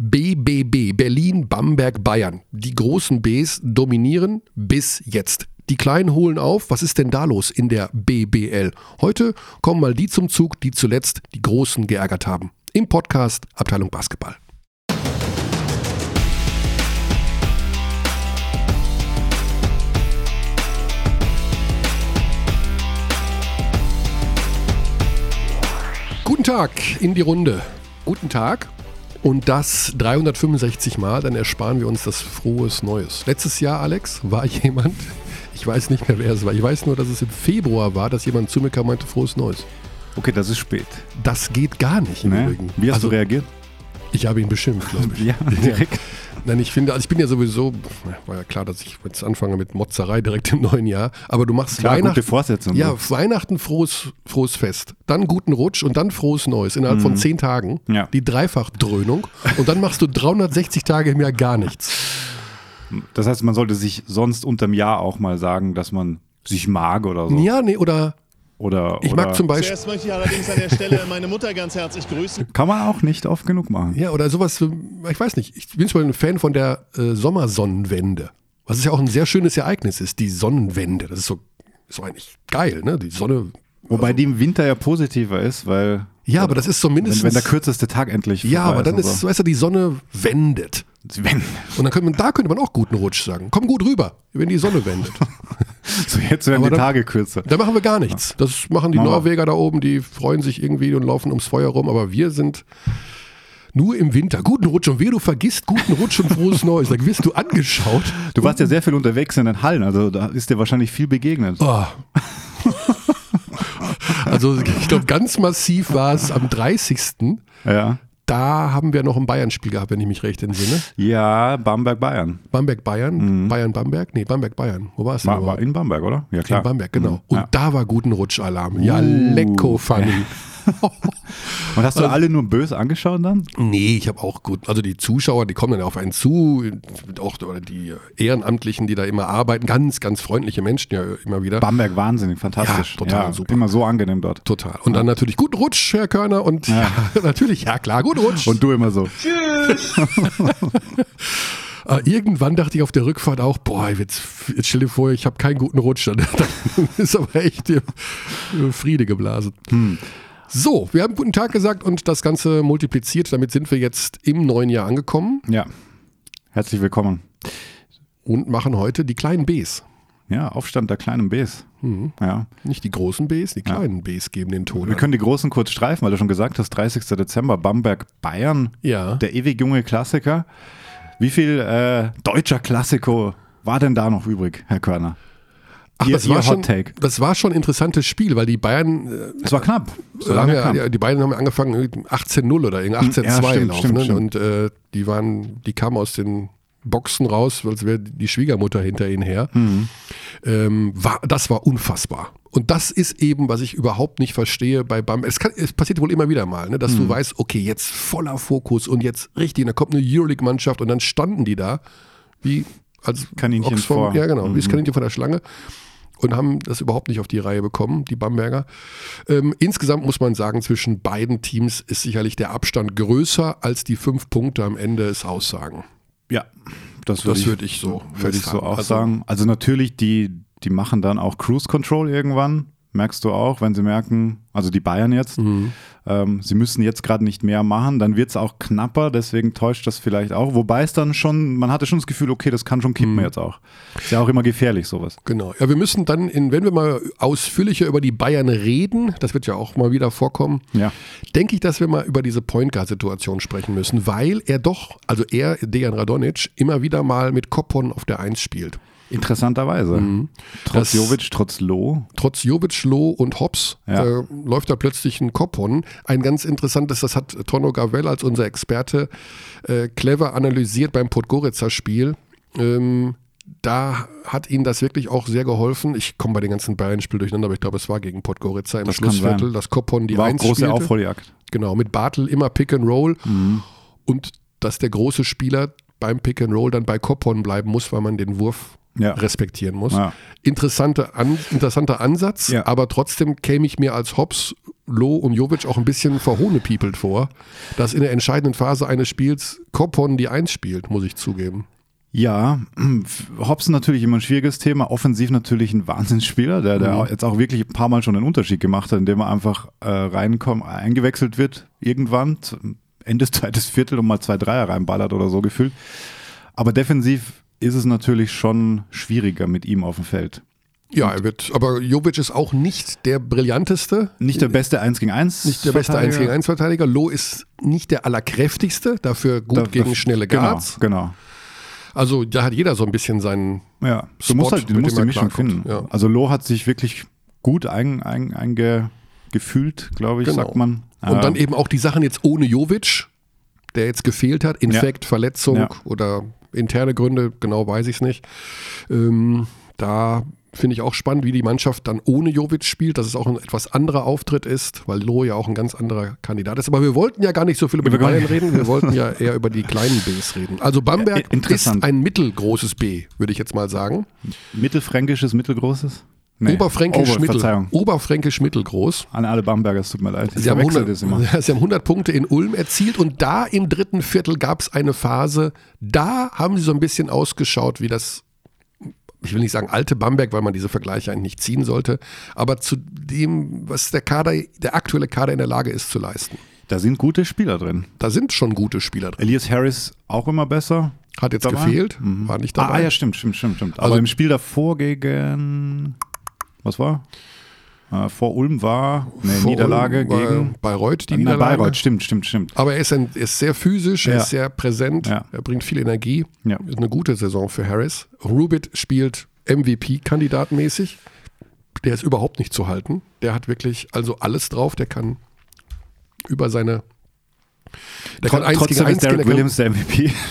BBB, Berlin, Bamberg, Bayern. Die großen Bs dominieren bis jetzt. Die Kleinen holen auf. Was ist denn da los in der BBL? Heute kommen mal die zum Zug, die zuletzt die Großen geärgert haben. Im Podcast Abteilung Basketball. Guten Tag in die Runde. Guten Tag. Und das 365 Mal, dann ersparen wir uns das frohes Neues. Letztes Jahr, Alex, war jemand, ich weiß nicht mehr, wer es war. Ich weiß nur, dass es im Februar war, dass jemand zu mir kam und meinte, frohes Neues. Okay, das ist spät. Das geht gar nicht im Ne? Übrigen. Wie hast also, du reagiert? Ich habe ihn beschimpft, glaube ich. Ja, direkt. Nein, ich finde, also ich bin ja sowieso, war ja klar, dass ich jetzt anfange mit Motzerei direkt im neuen Jahr, aber du machst Klar, Weihnachten. gute Vorsätze und ja. Weihnachten frohes, frohes Fest, dann guten Rutsch und dann frohes Neues innerhalb von zehn Tagen. Mhm. Ja. Die Dreifachdröhnung und dann machst du 360 Tage im Jahr gar nichts. Das heißt, man sollte sich sonst unterm Jahr auch mal sagen, dass man sich mag oder so. Ja, nee, oder Oder, ich oder mag zum Beispiel, Zuerst möchte ich allerdings an der Stelle meine Mutter ganz herzlich grüßen. Kann man auch nicht oft genug machen. ja, oder sowas, ich weiß nicht, ich bin zum Beispiel ein Fan von der äh, Sommersonnenwende, was ja auch ein sehr schönes Ereignis ist, die Sonnenwende. Das ist so, ist so eigentlich geil, ne? Die Sonne. Wobei die im Winter ja positiver ist, weil Ja, aber das ist so wenn, mindestens. wenn der kürzeste Tag endlich ja, aber dann ist, so. weißt du, die Sonne wendet. Wenn, Und dann könnte man, da könnte man auch guten Rutsch sagen. Komm gut rüber, wenn die Sonne wendet. so jetzt werden Aber die dann- Tage kürzer. Da machen wir gar nichts. Das machen die wir. Norweger da oben, die freuen sich irgendwie und laufen ums Feuer rum, aber wir sind nur im Winter. Guten Rutsch und wer du vergisst, guten Rutsch und frohes Neues. Da wirst du angeschaut. Du warst ja sehr viel unterwegs in den Hallen, also da ist dir wahrscheinlich viel begegnet. Oh. Also ich glaube, ganz massiv war es am 30. Ja. Da haben wir noch ein Bayern-Spiel gehabt, wenn ich mich recht entsinne. Ja, Bamberg-Bayern. Bamberg-Bayern? Bayern-Bamberg? Nee, Bamberg-Bayern. Wo war es denn? Mhm. War, in Bamberg, oder? Ja, klar. In Bamberg, genau. Mhm. Und Ja. da war guten Rutschalarm. Ja, Uh. lecko funny. Und hast du alle nur böse angeschaut dann? Nee, ich habe auch gut, also die Zuschauer, die kommen dann auf einen zu, auch oder die Ehrenamtlichen, die da immer arbeiten, ganz, ganz freundliche Menschen ja immer wieder. Bamberg wahnsinnig, fantastisch. Ja, total super. Immer so angenehm dort. Total. Und dann natürlich guten Rutsch, Herr Körner. Und ja. natürlich, ja klar, guten Rutsch. Und du immer so. äh, irgendwann dachte ich auf der Rückfahrt auch, boah, jetzt, jetzt stell dir vor, ich habe keinen guten Rutsch. Dann, ist aber echt Friede geblasen. Hm. So, wir haben guten Tag gesagt und das Ganze multipliziert. Damit sind wir jetzt im neuen Jahr angekommen Ja. Herzlich willkommen. und machen heute die kleinen Bs. Ja, Aufstand der kleinen Bs. Mhm. Ja. Nicht die großen Bs, die kleinen Bs geben den Ton. Wir können die großen kurz streifen, weil du schon gesagt hast, 30. Dezember, Bamberg, Bayern, Ja. der ewig junge Klassiker. Wie viel äh, deutscher Klassiko war denn da noch übrig, Herr Körner? Ach, Ihr- das war, schon, das war schon ein interessantes Spiel, weil die Bayern, äh, Es war knapp. So haben lange ja, knapp. ja, die beiden haben angefangen mit 18-0 oder irgendwie 18-2 Ja, stimmt, laufen. stimmt, ne? stimmt. Und äh, die waren, die kamen aus den Boxen raus, als wäre die Schwiegermutter hinter ihnen her. Mhm. Ähm, war, das war unfassbar. Und das ist eben, was ich überhaupt nicht verstehe bei BAM. Es, kann, es passiert wohl immer wieder mal, ne, dass Mhm. du weißt, okay, jetzt voller Fokus und jetzt richtig, und da kommt eine Euroleague-Mannschaft und dann standen die da wie als Kaninchen vom, vor. Mhm. Ja, genau, wie das Kaninchen von der Schlange und haben das überhaupt nicht auf die Reihe bekommen, die Bamberger. Ähm, insgesamt muss man sagen, zwischen beiden Teams ist sicherlich der Abstand größer, als die fünf Punkte am Ende es aussagen. Ja, das würde ich, würde ich so würde ich so auch Also- sagen. Also natürlich, die, die machen dann auch Cruise Control irgendwann. Merkst du auch, wenn sie merken, also die Bayern jetzt, Mhm. ähm, sie müssen jetzt gerade nicht mehr machen, dann wird es auch knapper, deswegen täuscht das vielleicht auch. Wobei es dann schon, man hatte schon das Gefühl, okay, das kann schon kippen Mhm. jetzt auch. Ist ja auch immer gefährlich, sowas. Genau. Ja, wir müssen dann, in, wenn wir mal ausführlicher über die Bayern reden, das wird ja auch mal wieder vorkommen, Ja. denke ich, dass wir mal über diese Point Guard Situation sprechen müssen, weil er doch, also er, Dejan Radonic, immer wieder mal mit Koppon auf der Eins spielt. Interessanterweise. Trotz Das- Jovic, trotz Loh. Trotz Jovic, Loh und Hobbs Ja. äh, läuft da plötzlich ein Koppon. Ein ganz interessantes, das hat Tono Gavel als unser Experte äh, clever analysiert beim Podgorica-Spiel. Ähm, da hat ihnen das wirklich auch sehr geholfen. Ich komme bei den ganzen Bayern-Spielen durcheinander, aber ich glaube, es war gegen Podgorica im Das Schlussviertel, dass Koppon die War auch Eins große spielte. Aufholjagd. Genau, mit Bartel immer Pick and Roll und dass der große Spieler beim Pick and Roll dann bei Koppon bleiben muss, weil man den Wurf Ja. respektieren muss. Ja. Interessante An interessanter Ansatz, Ja. aber trotzdem käme ich mir als Hobbs Loh und Jovic auch ein bisschen verhohnepiepelt vor, dass in der entscheidenden Phase eines Spiels Kopon die Eins spielt, muss ich zugeben. Ja, Hobson natürlich immer ein schwieriges Thema, offensiv natürlich ein Wahnsinnsspieler, der, der Mhm. jetzt auch wirklich ein paar Mal schon einen Unterschied gemacht hat, indem er einfach äh, reinkommt, eingewechselt wird, irgendwann, Ende des zweites Viertel und mal zwei Dreier reinballert oder so gefühlt. Aber defensiv ist es natürlich schon schwieriger mit ihm auf dem Feld. Ja, er wird, aber Jovic ist auch nicht der brillanteste, Nicht der beste 1 gegen 1. nicht der beste 1 gegen 1 Verteidiger. Loh ist nicht der allerkräftigste, dafür gut Da- gegen schnelle genau, Guards. Genau. Also da hat jeder so ein bisschen seinen. Ja, du Spot, musst halt du musst die Mischung finden. ja. Also Loh hat sich wirklich gut eingefühlt, ein, gefühlt, glaube ich, Genau. sagt man. Und dann eben auch die Sachen jetzt ohne Jovic, der jetzt gefehlt hat, Infekt, Verletzung Ja. oder interne Gründe, genau weiß ich es nicht. Ähm, da finde ich auch spannend, wie die Mannschaft dann ohne Jovic spielt, dass es auch ein etwas anderer Auftritt ist, weil Loh ja auch ein ganz anderer Kandidat ist. Aber wir wollten ja gar nicht so viel über die Bayern reden, wir wollten ja eher über die kleinen Bs reden. Also Bamberg Ja, interessant. ist ein mittelgroßes B, würde ich jetzt mal sagen. mittelfränkisches, mittelgroßes? Nee. Oberfränkisch, Ober- mittel. Oberfränkisch mittelgroß. An alle Bamberger, es tut mir leid. Sie haben, verwechsel 100, das immer. Sie haben 100 Punkte in Ulm erzielt und da im dritten Viertel gab es eine Phase, da haben sie so ein bisschen ausgeschaut wie das, ich will nicht sagen alte Bamberg, weil man diese Vergleiche eigentlich nicht ziehen sollte, aber zu dem, was der Kader, der aktuelle Kader in der Lage ist zu leisten. Da sind gute Spieler drin. Da sind schon gute Spieler drin. Elias Harris auch immer besser. Hat jetzt Dabei? gefehlt, war nicht dabei. Ah, ja, stimmt, stimmt, stimmt, stimmt. Also Aber- im Spiel davor gegen, was war? Äh, vor Ulm war eine Niederlage Ulm gegen Bayreuth, die Nein, Niederlage. Bayreuth, stimmt, stimmt, stimmt. Aber er ist, ein, er ist sehr physisch, er Ja. ist sehr präsent, Ja. er bringt viel Energie. Ja. Ist eine gute Saison für Harris. Rubit spielt MVP-kandidatmäßig. Der ist überhaupt nicht zu halten. Der hat wirklich also alles drauf. Der kann über seine. Der Tr- Trotzdem ist. Derek der Williams der MVP.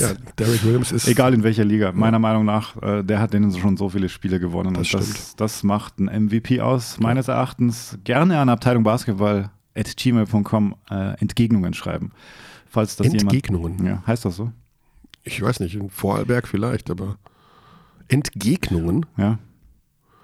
Ja, Derek Williams ist. Egal in welcher Liga. Meiner Meinung nach, äh, der hat denen schon so viele Spiele gewonnen. Das das, das macht ein MVP aus. Meines Erachtens gerne an Abteilung Basketball at gmail.com äh, Entgegnungen schreiben. Falls das Entgegnungen. jemand. Ja, heißt das so? Ich weiß nicht, in Vorarlberg vielleicht, aber. Entgegnungen? Ja.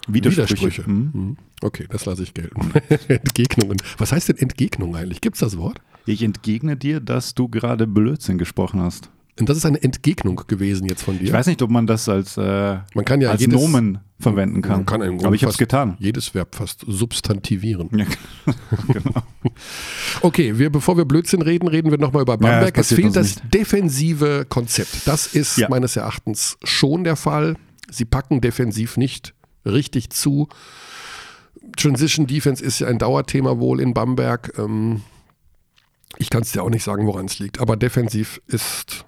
Widersprüche. Mhm. Mhm. Okay, das lasse ich gelten. Entgegnungen. Was heißt denn Entgegnung eigentlich? Gibt es das Wort? Ich entgegne dir, dass du gerade Blödsinn gesprochen hast. Und das ist eine Entgegnung gewesen jetzt von dir. Ich weiß nicht, ob man das als, äh, Man kann ja als jedes- Nomen verwenden kann. Man kann im Grunde Aber ich habe es getan. Jedes Verb fast substantivieren. Ja, genau. Okay, wir, bevor wir Blödsinn reden, reden wir nochmal über Bamberg. das es fehlt das defensive Konzept. Das ist Ja. meines Erachtens schon der Fall. Sie packen defensiv nicht richtig zu. Transition Defense ist ja ein Dauerthema wohl in Bamberg. Ähm, ich kann es dir auch nicht sagen, woran es liegt, aber defensiv ist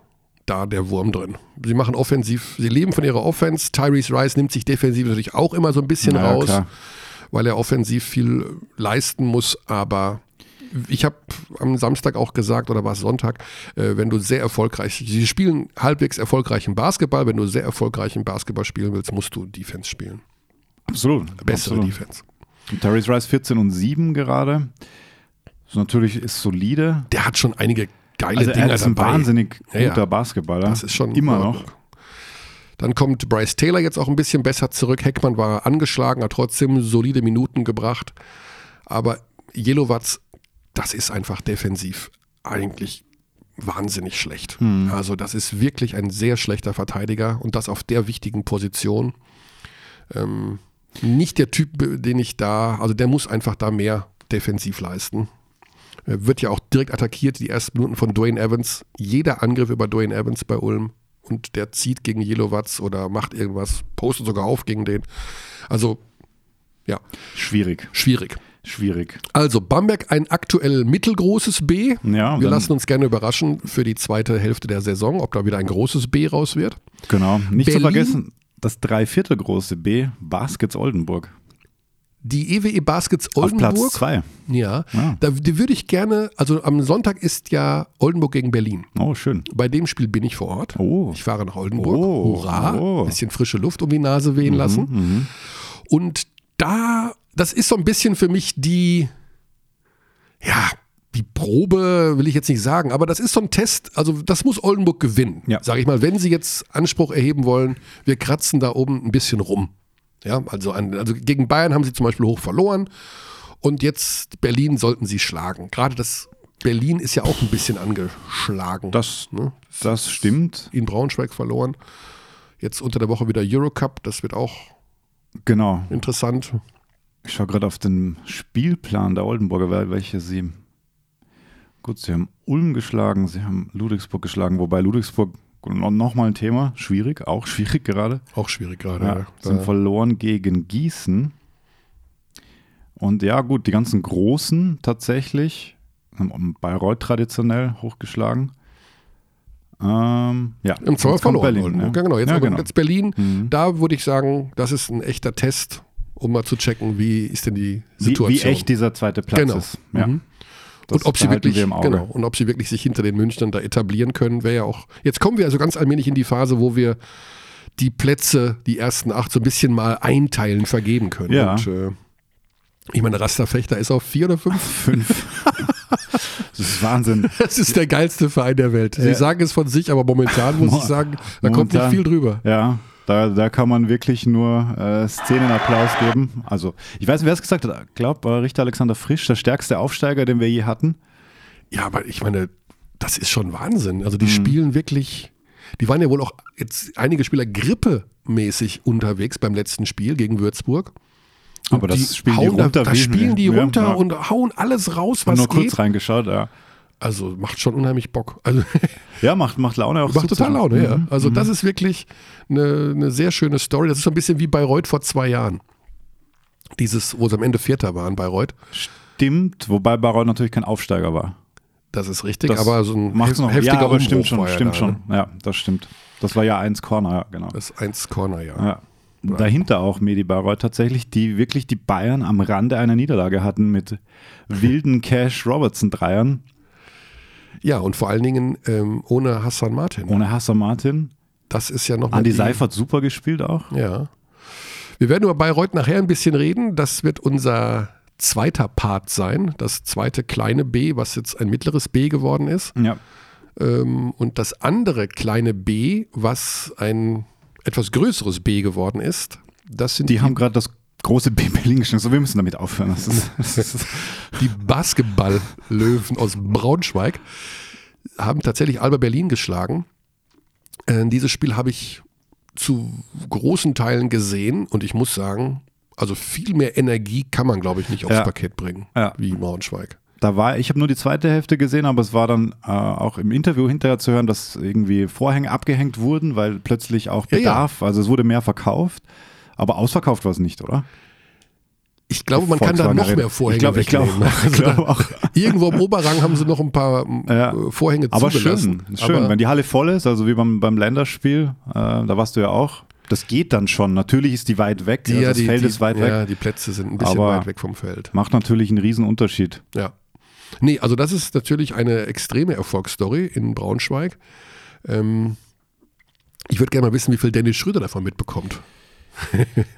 da der Wurm drin. Sie machen offensiv, sie leben von ihrer Offense. Tyrese Rice nimmt sich defensiv natürlich auch immer so ein bisschen Ja, raus, klar. weil er offensiv viel leisten muss, aber ich habe am Samstag auch gesagt, oder war es Sonntag, äh, wenn du sehr erfolgreich, sie spielen halbwegs erfolgreichen Basketball, wenn du sehr erfolgreichen Basketball spielen willst, musst du Defense spielen. Absolut. Bessere absolut. Defense. Tyrese Rice 14 und 7 gerade. Das natürlich ist solide. Der hat schon einige geile Also Dinger er ist ein dabei. wahnsinnig Ja, ja. guter Basketballer. Das ist schon immer noch. Dann kommt Bryce Taylor jetzt auch ein bisschen besser zurück. Heckmann war angeschlagen, hat trotzdem solide Minuten gebracht. Aber Jelowatz, das ist einfach defensiv eigentlich wahnsinnig schlecht. Hm. Also das ist wirklich ein sehr schlechter Verteidiger und das auf der wichtigen Position. Ähm, nicht der Typ, den ich da, also der muss einfach da mehr defensiv leisten. Er wird ja auch direkt attackiert, die ersten Minuten von Dwayne Evans. Jeder Angriff über Dwayne Evans bei Ulm und der zieht gegen Jelowatz oder macht irgendwas, postet sogar auf gegen den. Also, ja, Schwierig. schwierig. Schwierig. Also, Bamberg ein aktuell mittelgroßes B. Ja, Wir lassen uns gerne überraschen für die zweite Hälfte der Saison, ob da wieder ein großes B raus wird. Genau. Nicht zu Berlin- vergessen, das Dreiviertel große B, Baskets Oldenburg. Die EWE Baskets Auf Platz Oldenburg. zwei. Ja, Ja. da die würde ich gerne, also am Sonntag ist ja Oldenburg gegen Berlin. Oh, schön. Bei dem Spiel bin ich vor Ort. Oh. Ich fahre nach Oldenburg. Oh, Hurra. oh. Mhm, Bisschen frische Luft um die Nase wehen lassen. Und da, das ist so ein bisschen für mich die, ja, die Probe will ich jetzt nicht sagen, aber das ist so ein Test, also das muss Oldenburg gewinnen, Ja. sage ich mal, wenn sie jetzt Anspruch erheben wollen, wir kratzen da oben ein bisschen rum. Ja, also, an, also gegen Bayern haben sie zum Beispiel hoch verloren Und jetzt Berlin sollten sie schlagen. Gerade das Berlin ist ja auch ein bisschen angeschlagen. Das, ne? das stimmt. In Braunschweig verloren. Jetzt unter der Woche wieder Eurocup. Das wird auch Genau. interessant. Ich schaue gerade auf den Spielplan der Oldenburger, wel- welche sie. Gut, sie haben Ulm geschlagen, sie haben Ludwigsburg geschlagen, wobei Ludwigsburg nochmal ein Thema, schwierig, auch schwierig gerade. Auch schwierig gerade. Ja, Ja, sind verloren gegen Gießen. Und ja, gut, die ganzen Großen tatsächlich, haben Bayreuth traditionell hochgeschlagen. Ähm, ja, Im kommt verloren. Berlin, ja. ne? Genau, jetzt, ja, genau. jetzt Berlin. Mhm. Da würde ich sagen, das ist ein echter Test, um mal zu checken, wie ist denn die Wie, Situation. wie echt dieser zweite Platz Genau. ist. Ja. Mhm. Das und ob sie wirklich, wir genau, und ob sie wirklich sich hinter den Münchnern da etablieren können, wäre ja auch. Jetzt kommen wir also ganz allmählich in die Phase, wo wir die Plätze, die ersten acht, so ein bisschen mal einteilen, vergeben können. Ja. Und, äh, ich meine, Rasterfechter ist auf vier oder fünf. Fünf. das ist Wahnsinn. Das ist der geilste Verein der Welt. Sie Ja. sagen es von sich, aber momentan muss Mo- ich sagen, da kommt nicht viel drüber. Ja, da, da kann man wirklich nur äh, Szenenapplaus geben. Also, ich weiß nicht, wer es gesagt hat. Ich glaube, äh, Richter Alexander Frisch, der stärkste Aufsteiger, den wir je hatten. Ja, aber ich meine, das ist schon Wahnsinn. Also Mhm. die spielen wirklich, die waren ja wohl auch jetzt einige Spieler grippemäßig unterwegs beim letzten Spiel gegen Würzburg. Und Aber das spielen die hauen da, runter da wie- spielen die runter ja. und hauen alles raus, Und was nur kurz geht. reingeschaut, ja. Also macht schon unheimlich Bock. Also Ja, macht, macht Laune auch macht total. Laune, ja. Mhm. Also das ist wirklich eine, eine sehr schöne Story. Das ist so ein bisschen wie Bayreuth vor zwei Jahren. Dieses, wo sie am Ende Vierter waren, Bayreuth. Stimmt, wobei Bayreuth natürlich kein Aufsteiger war. Das ist richtig, Das aber so ein macht's noch. heftiger Ja, aber Umbruch stimmt schon, stimmt da, schon. Ne? Ja, das stimmt. Das war ja eins Corner, ja, genau. Das ist eins Corner, ja. Ja. Dahinter auch Medi Bayreuth tatsächlich, die wirklich die Bayern am Rande einer Niederlage hatten mit wilden Cash Robertson Dreiern, Ja, und vor allen Dingen ähm, ohne Hassan Martin. ohne Hassan Martin. Das ist ja nochmal. Andi die- Seifert super gespielt auch. Ja. Wir werden über Bayreuth nachher ein bisschen reden. Das wird unser zweiter Part sein. Das zweite kleine B, was jetzt ein mittleres B geworden ist. Ja. Ähm, und das andere kleine B, was ein etwas größeres B geworden ist, das sind Die haben gerade das große B Berlin geschlagen. So, wir müssen damit aufhören. Das ist, das ist, die Basketball-Löwen aus Braunschweig haben tatsächlich Alba Berlin geschlagen. Äh, dieses Spiel habe ich zu großen Teilen gesehen und ich muss sagen, also viel mehr Energie kann man, glaube ich, nicht aufs Ja. Parkett bringen, Ja. wie Braunschweig. da war, ich habe nur die zweite Hälfte gesehen, aber es war dann äh, auch im Interview hinterher zu hören, dass irgendwie Vorhänge abgehängt wurden, weil plötzlich auch Ja, ja. Bedarf, also es wurde mehr verkauft, aber ausverkauft war es nicht, oder? Ich glaube, man kann da Volkswagen noch mehr Vorhänge Ich glaube, ich glaube, wegnehmen. ich glaube auch. Irgendwo im Oberrang haben sie noch ein paar Ja. äh, Vorhänge Aber zugelassen. schön, schön. Aber Wenn die Halle voll ist, also wie beim, beim Länderspiel, äh, da warst du ja auch. Das geht dann schon. Natürlich ist die weit weg, die, also ja, das die, Feld die, ist weit ja, weg. die Plätze sind ein bisschen Aber- weit weg vom Feld. Macht natürlich einen riesen Unterschied. Ja. Nee, also das ist natürlich eine extreme Erfolgsstory in Braunschweig. Ähm, ich würde gerne mal wissen, wie viel Dennis Schröder davon mitbekommt.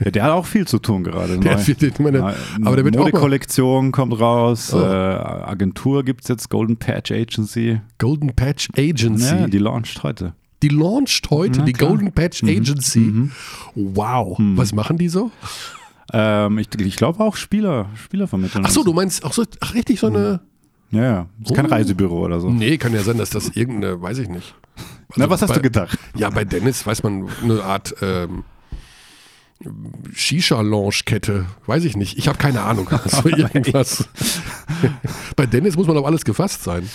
Ja, der hat auch viel zu tun gerade. Der hat viel- meine, Ja, aber der wird auch mal- Modekollektion kommt raus, Oh. äh, Agentur gibt es jetzt, Golden Patch Agency. Golden Patch Agency. Ja, die launcht heute. die launcht heute, Na die klar. Golden Patch Agency. Mhm. Wow. Was machen die so? Ähm, ich ich glaube auch Spieler, Spieler vermitteln. Ach so, du meinst, ach so, ach richtig so eine. Ja, ja. Ist kein Oh. Reisebüro oder so. Nee, kann ja sein, dass das irgendeine, weiß ich nicht. Na, Also was hast bei, du gedacht? Ja, bei Dennis weiß man eine Art ähm, Shisha-Lounge-Kette. Weiß ich nicht. Ich habe keine Ahnung. So irgendwas. bei Dennis muss man auf alles gefasst sein.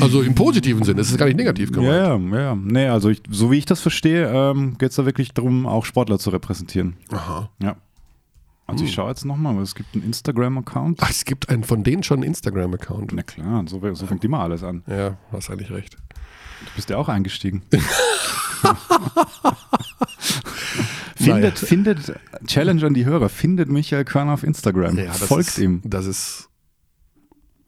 Also im positiven Sinne. Es ist gar nicht negativ gemeint. Ja, ja, ja. Nee, also ich, so wie ich das verstehe, ähm, geht es da wirklich darum, auch Sportler zu repräsentieren. Aha. Ja. Also ich schaue jetzt nochmal, es gibt einen Instagram-Account. Ach, es gibt einen von denen schon einen Instagram-Account. Na klar, so, so fängt immer alles an. Ja, hast eigentlich recht. Du bist ja auch eingestiegen. Findet, findet, Challenge an die Hörer, findet Michael Körner auf Instagram. Ja, das Folgt ist, ihm. Das ist.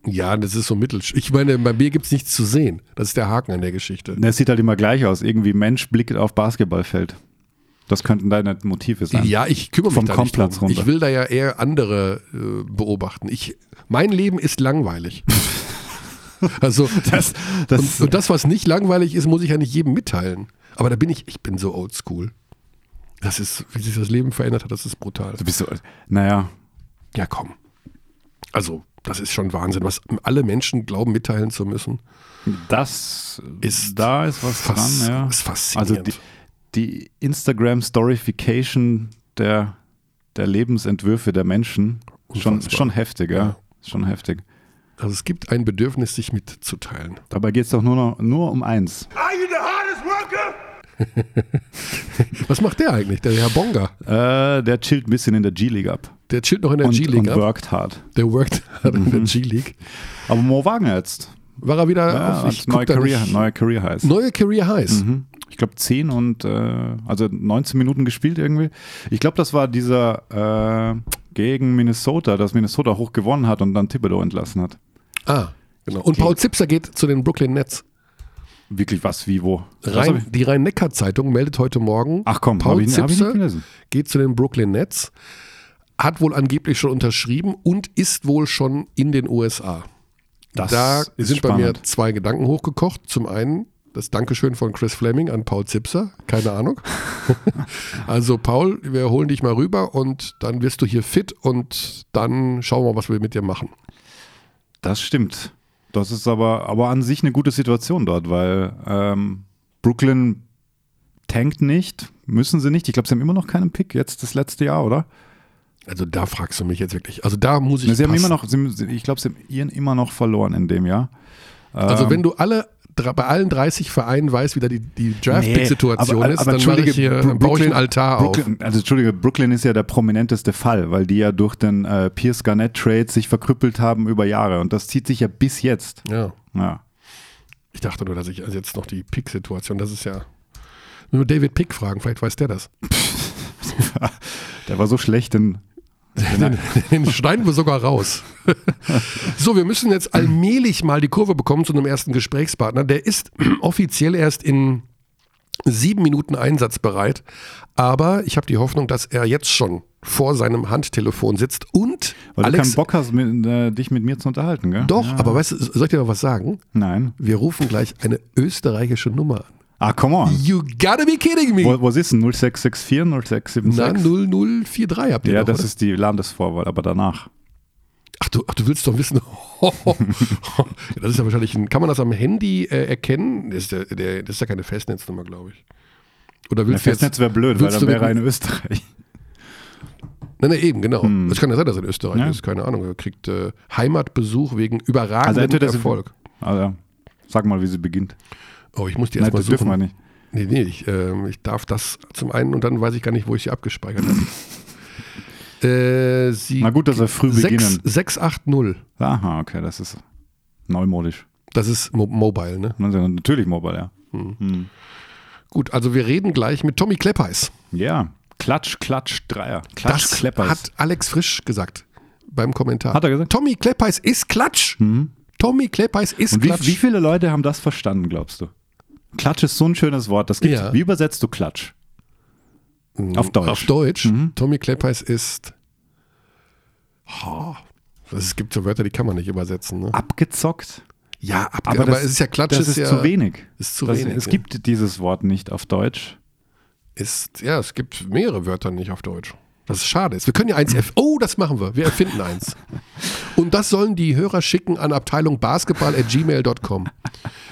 Ja, das ist so mittel. Ich meine, bei mir gibt es nichts zu sehen. Das ist der Haken an der Geschichte. Es sieht halt immer gleich aus. Irgendwie Mensch blickt auf Basketballfeld. Das könnten deine Motive sein. Ja, ich kümmere mich Vom da nicht Komplatz drum. runter. Ich will da ja eher andere äh, beobachten. Ich, mein Leben ist langweilig. also Das- das- und, und das, was nicht langweilig ist, muss ich ja nicht jedem mitteilen. Aber da bin ich, ich bin so oldschool. Das ist, wie sich das Leben verändert hat, das ist brutal. Du bist so, naja, Ja, komm. Also, das ist schon Wahnsinn, was alle Menschen glauben, mitteilen zu müssen. Das Ist da ist was dran, ja. ist faszinierend. Also die, die Instagram-Storification der, der Lebensentwürfe der Menschen, schon, Unfassbar. schon heftig, ja. Ja. Schon heftig. Also es gibt ein Bedürfnis, sich mitzuteilen. Dabei geht es doch nur, noch, nur um eins. Was macht der eigentlich, der Herr Bonga? Äh, der chillt ein bisschen in der G-League ab. Der chillt noch in der Und, G-League und ab. worked hard. Der worked hard in Mhm. der G-League. Aber Mo Wagner jetzt. War er wieder Ja, auf, ich neue, Career, neue Career Highs. neue Career Highs. Mhm. Ich glaube 10 und äh, also 19 Minuten gespielt irgendwie. Ich glaube, das war dieser äh, gegen Minnesota, dass Minnesota hoch gewonnen hat und dann Thibodeau entlassen hat. Ah, genau. Und Paul Zipser geht zu den Brooklyn Nets. Wirklich was, wie, wo? Rhein, die Rhein-Neckar-Zeitung meldet heute Morgen, Ach komm, Paul ich, hab ich geht zu den Brooklyn Nets, hat wohl angeblich schon unterschrieben und ist wohl schon in den USA. Das da sind bei mir spannend. zwei Gedanken hochgekocht. Zum einen das Dankeschön von Chris Fleming an Paul Zipser, keine Ahnung. also Paul, wir holen dich mal rüber und dann wirst du hier fit und dann schauen wir mal, was wir mit dir machen. Das stimmt. Das ist aber, aber an sich eine gute Situation dort, weil ähm, Brooklyn tankt nicht, müssen sie nicht. Ich glaube, sie haben immer noch keinen Pick jetzt das letzte Jahr, oder? Also da fragst du mich jetzt wirklich. Also da muss ich sie haben passen. immer noch, sie, ich glaube, sie haben ihren immer noch verloren in dem Jahr. Also Ähm, wenn du alle bei allen 30 Vereinen weißt, wie da die, die Draft-Pick-Situation aber- ist, aber dann mache ich hier, Bru- baue ich einen Altar auf. Brooklyn, Also Entschuldige, Brooklyn ist ja der prominenteste Fall, weil die ja durch den äh, Pierce Garnett Trade sich verkrüppelt haben über Jahre und das zieht sich ja bis jetzt. Ja, Ja. ich dachte nur, dass ich also jetzt noch die Pick-Situation, das ist ja nur David Pick fragen, vielleicht weiß der das. Der war so schlecht in Den, den schneiden wir sogar raus. so, wir müssen jetzt allmählich mal die Kurve bekommen zu einem ersten Gesprächspartner. Der ist offiziell erst in sieben Minuten einsatzbereit, aber ich habe die Hoffnung, dass er jetzt schon vor seinem Handtelefon sitzt und weil du Alex. keinen Bock hast, mit, äh, dich mit mir zu unterhalten, gell? Doch, ja. aber weißt du, soll ich dir mal was sagen? Nein. Wir rufen gleich eine österreichische Nummer an. Ah, come on. You gotta be kidding me! Was ist denn? 0664, Na, 0676? 0043 habt ihr Ja, doch, das oder? ist die Landesvorwahl, aber danach. Ach du, ach, du willst doch wissen. Ja, das ist ja wahrscheinlich ein. Kann man das am Handy äh, erkennen? Das ist, ja, der, das ist ja keine Festnetznummer, glaube ich. Oder Der willst du Festnetz wäre blöd, weil dann wäre er in Österreich. Nein, nein, eben, genau. Es kann ja sein, dass er in Österreich Ja. ist, keine Ahnung. Er kriegt äh, Heimatbesuch wegen überragendem Also Erfolg. Also, sag mal, wie sie beginnt. Oh, ich muss die erstmal das dürfen wir suchen. nicht. Nee, nee, ich, ähm, ich darf das zum einen und dann weiß ich gar nicht, wo ich sie abgespeichert habe. äh, sie Na gut, dass wir früh sechs- beginnen. 680. Aha, okay, das ist neumodisch. Das ist Mo Mobile, ne? Ja Natürlich Mobile, ja. Gut, also wir reden gleich mit Tommy Kleppeis. Ja, Klatsch, Klatsch, Dreier. Klatsch, Das Kleppers. hat Alex Frisch gesagt beim Kommentar. Hat er gesagt? Tommy Kleppeis ist Klatsch. Tommy Kleppeis ist Und wie, Klatsch. wie viele Leute haben das verstanden, glaubst du? Klatsch ist so ein schönes Wort. Das gibt's. Ja. Wie übersetzt du Klatsch? Auf Deutsch. Auf Deutsch. Mhm. Tommy Kleppeis ist. Oh, es gibt so Wörter, die kann man nicht übersetzen. Ne? Abgezockt? Ja, abge aber, das- es ist ja Klatsch. Das ist, ja, zu wenig. Ist zu das, wenig. es ja. gibt dieses Wort nicht auf Deutsch. Ist, ja, es gibt mehrere Wörter nicht auf Deutsch. Das ist schade. ist. Wir können ja eins erf Oh, das machen wir. Wir erfinden eins. Und das sollen die Hörer schicken an Abteilung basketball.gmail.com.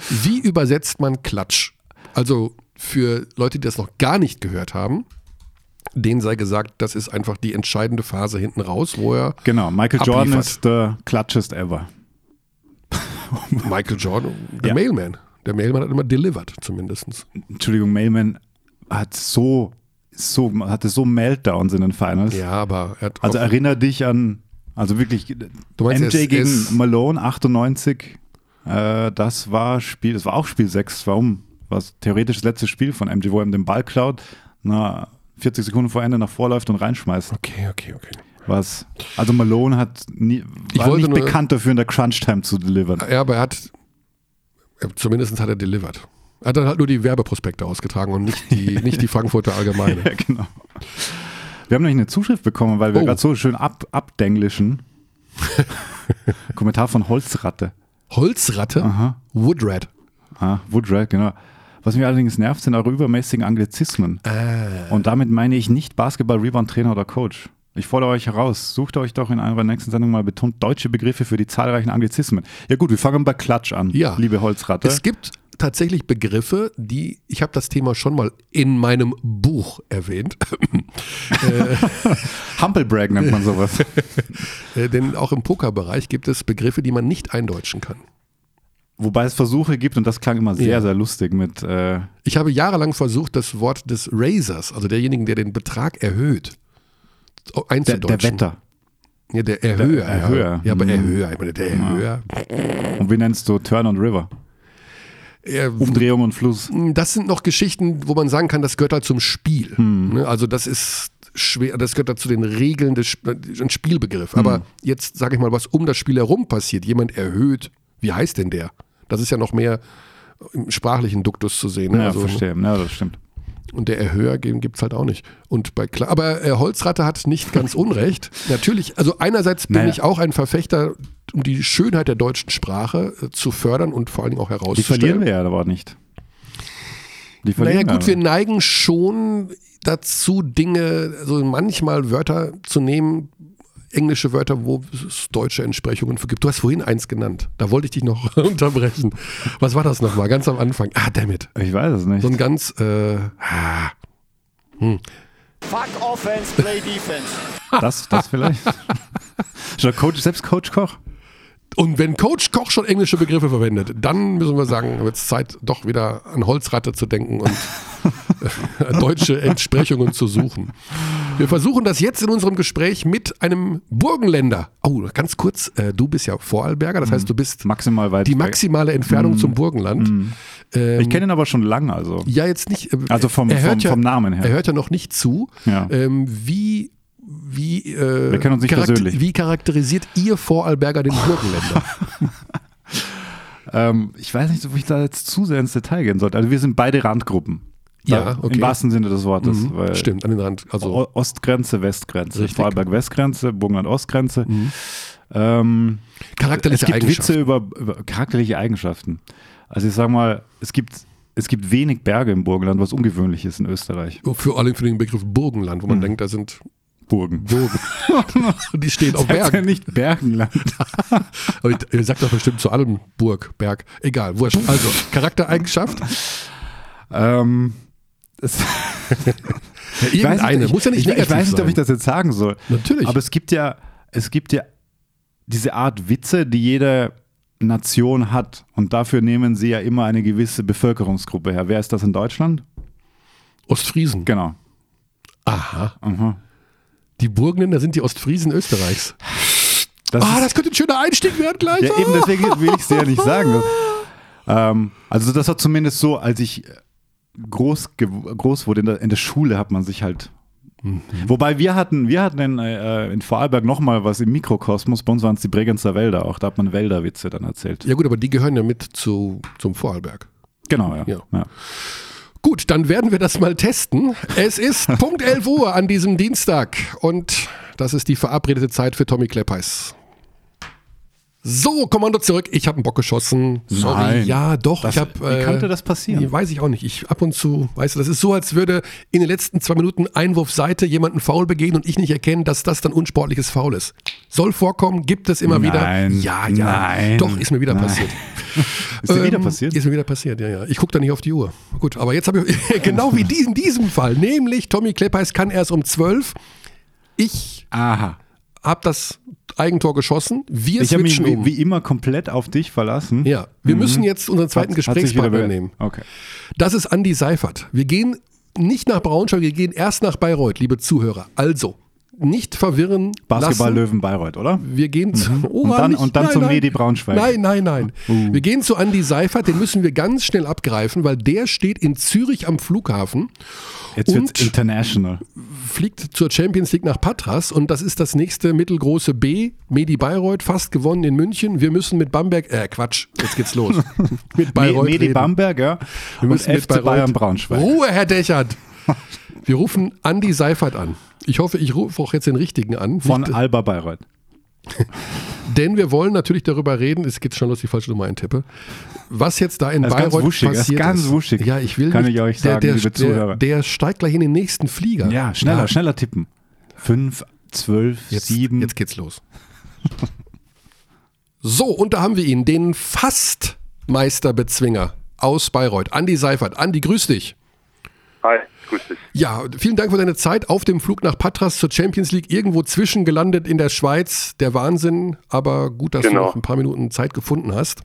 Wie übersetzt man Klatsch? Also für Leute, die das noch gar nicht gehört haben, denen sei gesagt, das ist einfach die entscheidende Phase hinten raus, wo er Genau, Michael Jordan Abliefert. ist der Klatschest ever. Michael Jordan, der Ja. Mailman. Der Mailman hat immer delivered, zumindest. Entschuldigung, Mailman hat so, so, hatte so Meltdowns in den Finals. Ja, aber er hat Also erinner dich an, also wirklich, meinst, MJ es- es- gegen Malone 98, äh, das war Spiel, das war auch Spiel 6, warum? Was theoretisch das letzte Spiel von MJ, wo er ihm den Ball klaut, na, 40 Sekunden vor Ende nach vorläuft und reinschmeißt. okay, okay, okay. Was? Also Malone hat nie, war nicht nur- bekannt dafür, in der Crunch-Time zu delivern. Ja, aber er hat, zumindest hat er delivered. Er hat dann halt nur die Werbeprospekte ausgetragen und nicht die, nicht die Frankfurter Allgemeine. Ja, genau. Wir haben nämlich eine Zuschrift bekommen, weil wir Oh. gerade so schön ab, abdenglischen. Kommentar von Holzratte. Holzratte, Aha. Woodrat. Ah, Woodrat, genau. Was mich allerdings nervt, sind eure übermäßigen Anglizismen. Und damit meine ich nicht Basketball, Rebound, Trainer oder Coach. Ich fordere euch heraus, sucht euch doch in einer nächsten Sendung mal betont deutsche Begriffe für die zahlreichen Anglizismen. Ja gut, wir fangen bei Klatsch an, Ja. liebe Holzratte. Es gibt tatsächlich Begriffe, die, ich habe das Thema schon mal in meinem Buch erwähnt, Humpelbrag nennt man sowas. äh, denn auch im Pokerbereich gibt es Begriffe, die man nicht eindeutschen kann. Wobei es Versuche gibt, und das klang immer sehr, Ja. sehr lustig mit, äh, Ich habe jahrelang versucht, das Wort des Raisers, also derjenigen, der den Betrag erhöht, der, einzudeutschen. der Wetter. Ja, der Erhöher. Erhöher. Ja, aber Mhm. Erhöher. Ich meine, der Erhöher. Und wie nennst du Turn und River? Umdrehung und Fluss. das sind noch Geschichten, wo man sagen kann, das gehört halt zum Spiel. Hm. Ne, Also das ist schwer, das gehört halt zu den Regeln des ein Spielbegriff. Hm. Aber jetzt sage ich mal, was um das Spiel herum passiert. Jemand erhöht, wie heißt denn der? Das ist ja noch mehr im sprachlichen Duktus zu sehen. Ne? Ja, Also, verstehe. Ja, das stimmt. Und der Erhöher gibt es halt auch nicht. Und bei Kla Aber äh, Holzratte hat nicht ganz unrecht. Natürlich, also einerseits bin Naja. ich auch ein Verfechter, um die Schönheit der deutschen Sprache äh, zu fördern und vor allen Dingen auch Die herauszustellen. verlieren wir ja aber nicht. Die verlieren Naja, gut, wir. wir neigen schon dazu, Dinge, also manchmal Wörter zu nehmen, englische Wörter, wo es deutsche Entsprechungen für gibt. Du hast vorhin eins genannt. Da wollte ich dich noch unterbrechen. Was war das nochmal? Ganz am Anfang. Ah, damn it. Ich weiß es nicht. So ein ganz, äh, ah, Fuck offense, play defense. Das, das vielleicht. Schon Coach, selbst Coach Koch? Und wenn Coach Koch schon englische Begriffe verwendet, dann müssen wir sagen, wird es Zeit, doch wieder an Holzratte zu denken und äh, deutsche Entsprechungen zu suchen. Wir versuchen das jetzt in unserem Gespräch mit einem Burgenländer. Oh, ganz kurz, äh, du bist ja Vorarlberger, das heißt, du bist Maximal weit die maximale Entfernung zum Burgenland. Ähm, Ich kenne ihn aber schon lange, also. ja, jetzt nicht. äh, Also vom- er hört vom- ja, vom Namen her. Er hört ja noch nicht zu. Ja. Ähm, wie, wie, äh, Wir kennen uns nicht persönlich. wie charakterisiert ihr Vorarlberger den Burgenländer? Ähm, ich weiß nicht, ob ich da jetzt zu sehr ins Detail gehen sollte. Also wir sind beide Randgruppen. Ja, okay. Im wahrsten Sinne des Wortes. Mhm, weil Stimmt, an den Rand. Also, Ostgrenze, Westgrenze. Richtig. Vorarlberg-Westgrenze, Burgenland-Ostgrenze. Ähm, es charakterliche gibt Eigenschaften. Witze über, über charakterliche Eigenschaften. Also ich sag mal, es gibt, es gibt wenig Berge im Burgenland, was ungewöhnlich ist in Österreich. Für alle für den Begriff Burgenland, wo man denkt, da sind Burgen. Burgen. Die stehen auf Sagt ja Bergen. nicht Bergenland. Aber Ihr sagt doch bestimmt zu allem Burg, Berg. Egal, wurscht. Also, Charaktereigenschaft. ähm, es, ich weiß nicht, Muss ja nicht ich, negativ ich weiß nicht, sein. ob ich das jetzt sagen soll. Natürlich. Aber es gibt ja, es gibt ja diese Art Witze, die jede Nation hat. Und dafür nehmen sie ja immer eine gewisse Bevölkerungsgruppe her. Wer ist das in Deutschland? Ostfriesen. Genau. Aha. Aha. Die Burgenländer sind die Ostfriesen Österreichs. Das Ah, das könnte ein schöner Einstieg werden gleich. Ja, eben deswegen will ich es ja nicht sagen. Ähm, also das war zumindest so, als ich groß, groß wurde, in der, in der Schule hat man sich halt. Wobei wir hatten, wir hatten in, äh, in Vorarlberg nochmal was im Mikrokosmos, bei uns waren es die Bregenzer Wälder auch, da hat man Wälderwitze dann erzählt. Ja gut, aber die gehören ja mit zu, zum Vorarlberg. Genau, ja. Ja. ja. Gut, dann werden wir das mal testen. Es ist Punkt 11 Uhr an diesem Dienstag und das ist die verabredete Zeit für Tommy Kleppeis. So, Kommando zurück. Ich habe einen Bock geschossen. Sorry. Nein. Ja, doch. Das- ich hab, wie konnte das passieren? Weiß ich auch nicht. Ich ab und zu, weißt du, das ist so, als würde in den letzten zwei Minuten Einwurfseite jemand einen Foul begehen und ich nicht erkennen, dass das dann unsportliches Foul ist. Soll vorkommen, gibt es immer wieder. Nein. Ja, ja. Nein. Doch, ist mir wieder Nein. passiert. Ist wieder Ähm, passiert? Ist mir wieder passiert, ja, ja. Ich gucke da nicht auf die Uhr. Gut, aber jetzt habe ich, genau wie in diesem Fall, nämlich Tommy Kleppeis kann erst um 12. Ich Aha. Habe das Eigentor geschossen. Wir Ich habe mich switchen wie, um. wie immer komplett auf dich verlassen. ja, wir müssen jetzt unseren zweiten Hat- hat Gesprächspartner be- nehmen. Okay. Das ist Andi Seifert. Wir gehen nicht nach Braunschweig, wir gehen erst nach Bayreuth, liebe Zuhörer. Also, nicht verwirren Basketball lassen. Löwen Bayreuth, oder? Wir gehen zu, oh, Und dann- nicht, und dann nein, zum nein. Medi Braunschweig. Uh. Nein, nein, nein. Wir gehen zu Andi Seifert, den müssen wir ganz schnell abgreifen, weil der steht in Zürich am Flughafen, Jetzt wird's Und- international. fliegt zur Champions League nach Patras und das ist das nächste mittelgroße B, Medi Bayreuth, fast gewonnen in München. Wir müssen mit Bamberg, äh Quatsch, jetzt geht's los. mit Bayreuth Medi reden. Bamberg, ja. Wir Und müssen mit FC Bayreuth- Bayern Braunschweig. Ruhe, Herr Dechert. Wir rufen Andi Seifert an. Ich hoffe, ich rufe auch jetzt den richtigen an. Von Nicht, Alba Bayreuth. denn wir wollen natürlich darüber reden, es geht schon los, die falsche Nummer eintippe, was jetzt da in ist ganz Bayreuth wuschig, er ist passiert ganz wuschig. Ja, ich will Kann nicht, ich euch der, sagen, der, liebe der, Zuhörer. der steigt gleich in den nächsten Flieger. Ja, schneller, Ja. schneller tippen. Fünf, 12, Jetzt, 7. jetzt geht's los. So, und da haben wir ihn, den Fast-Meisterbezwinger aus Bayreuth. Andi Seifert. Andi, grüß dich. Hi, grüß dich. Ja, vielen Dank für deine Zeit auf dem Flug nach Patras zur Champions League. Irgendwo zwischengelandet in der Schweiz. Der Wahnsinn, aber gut, dass Genau. du noch ein paar Minuten Zeit gefunden hast.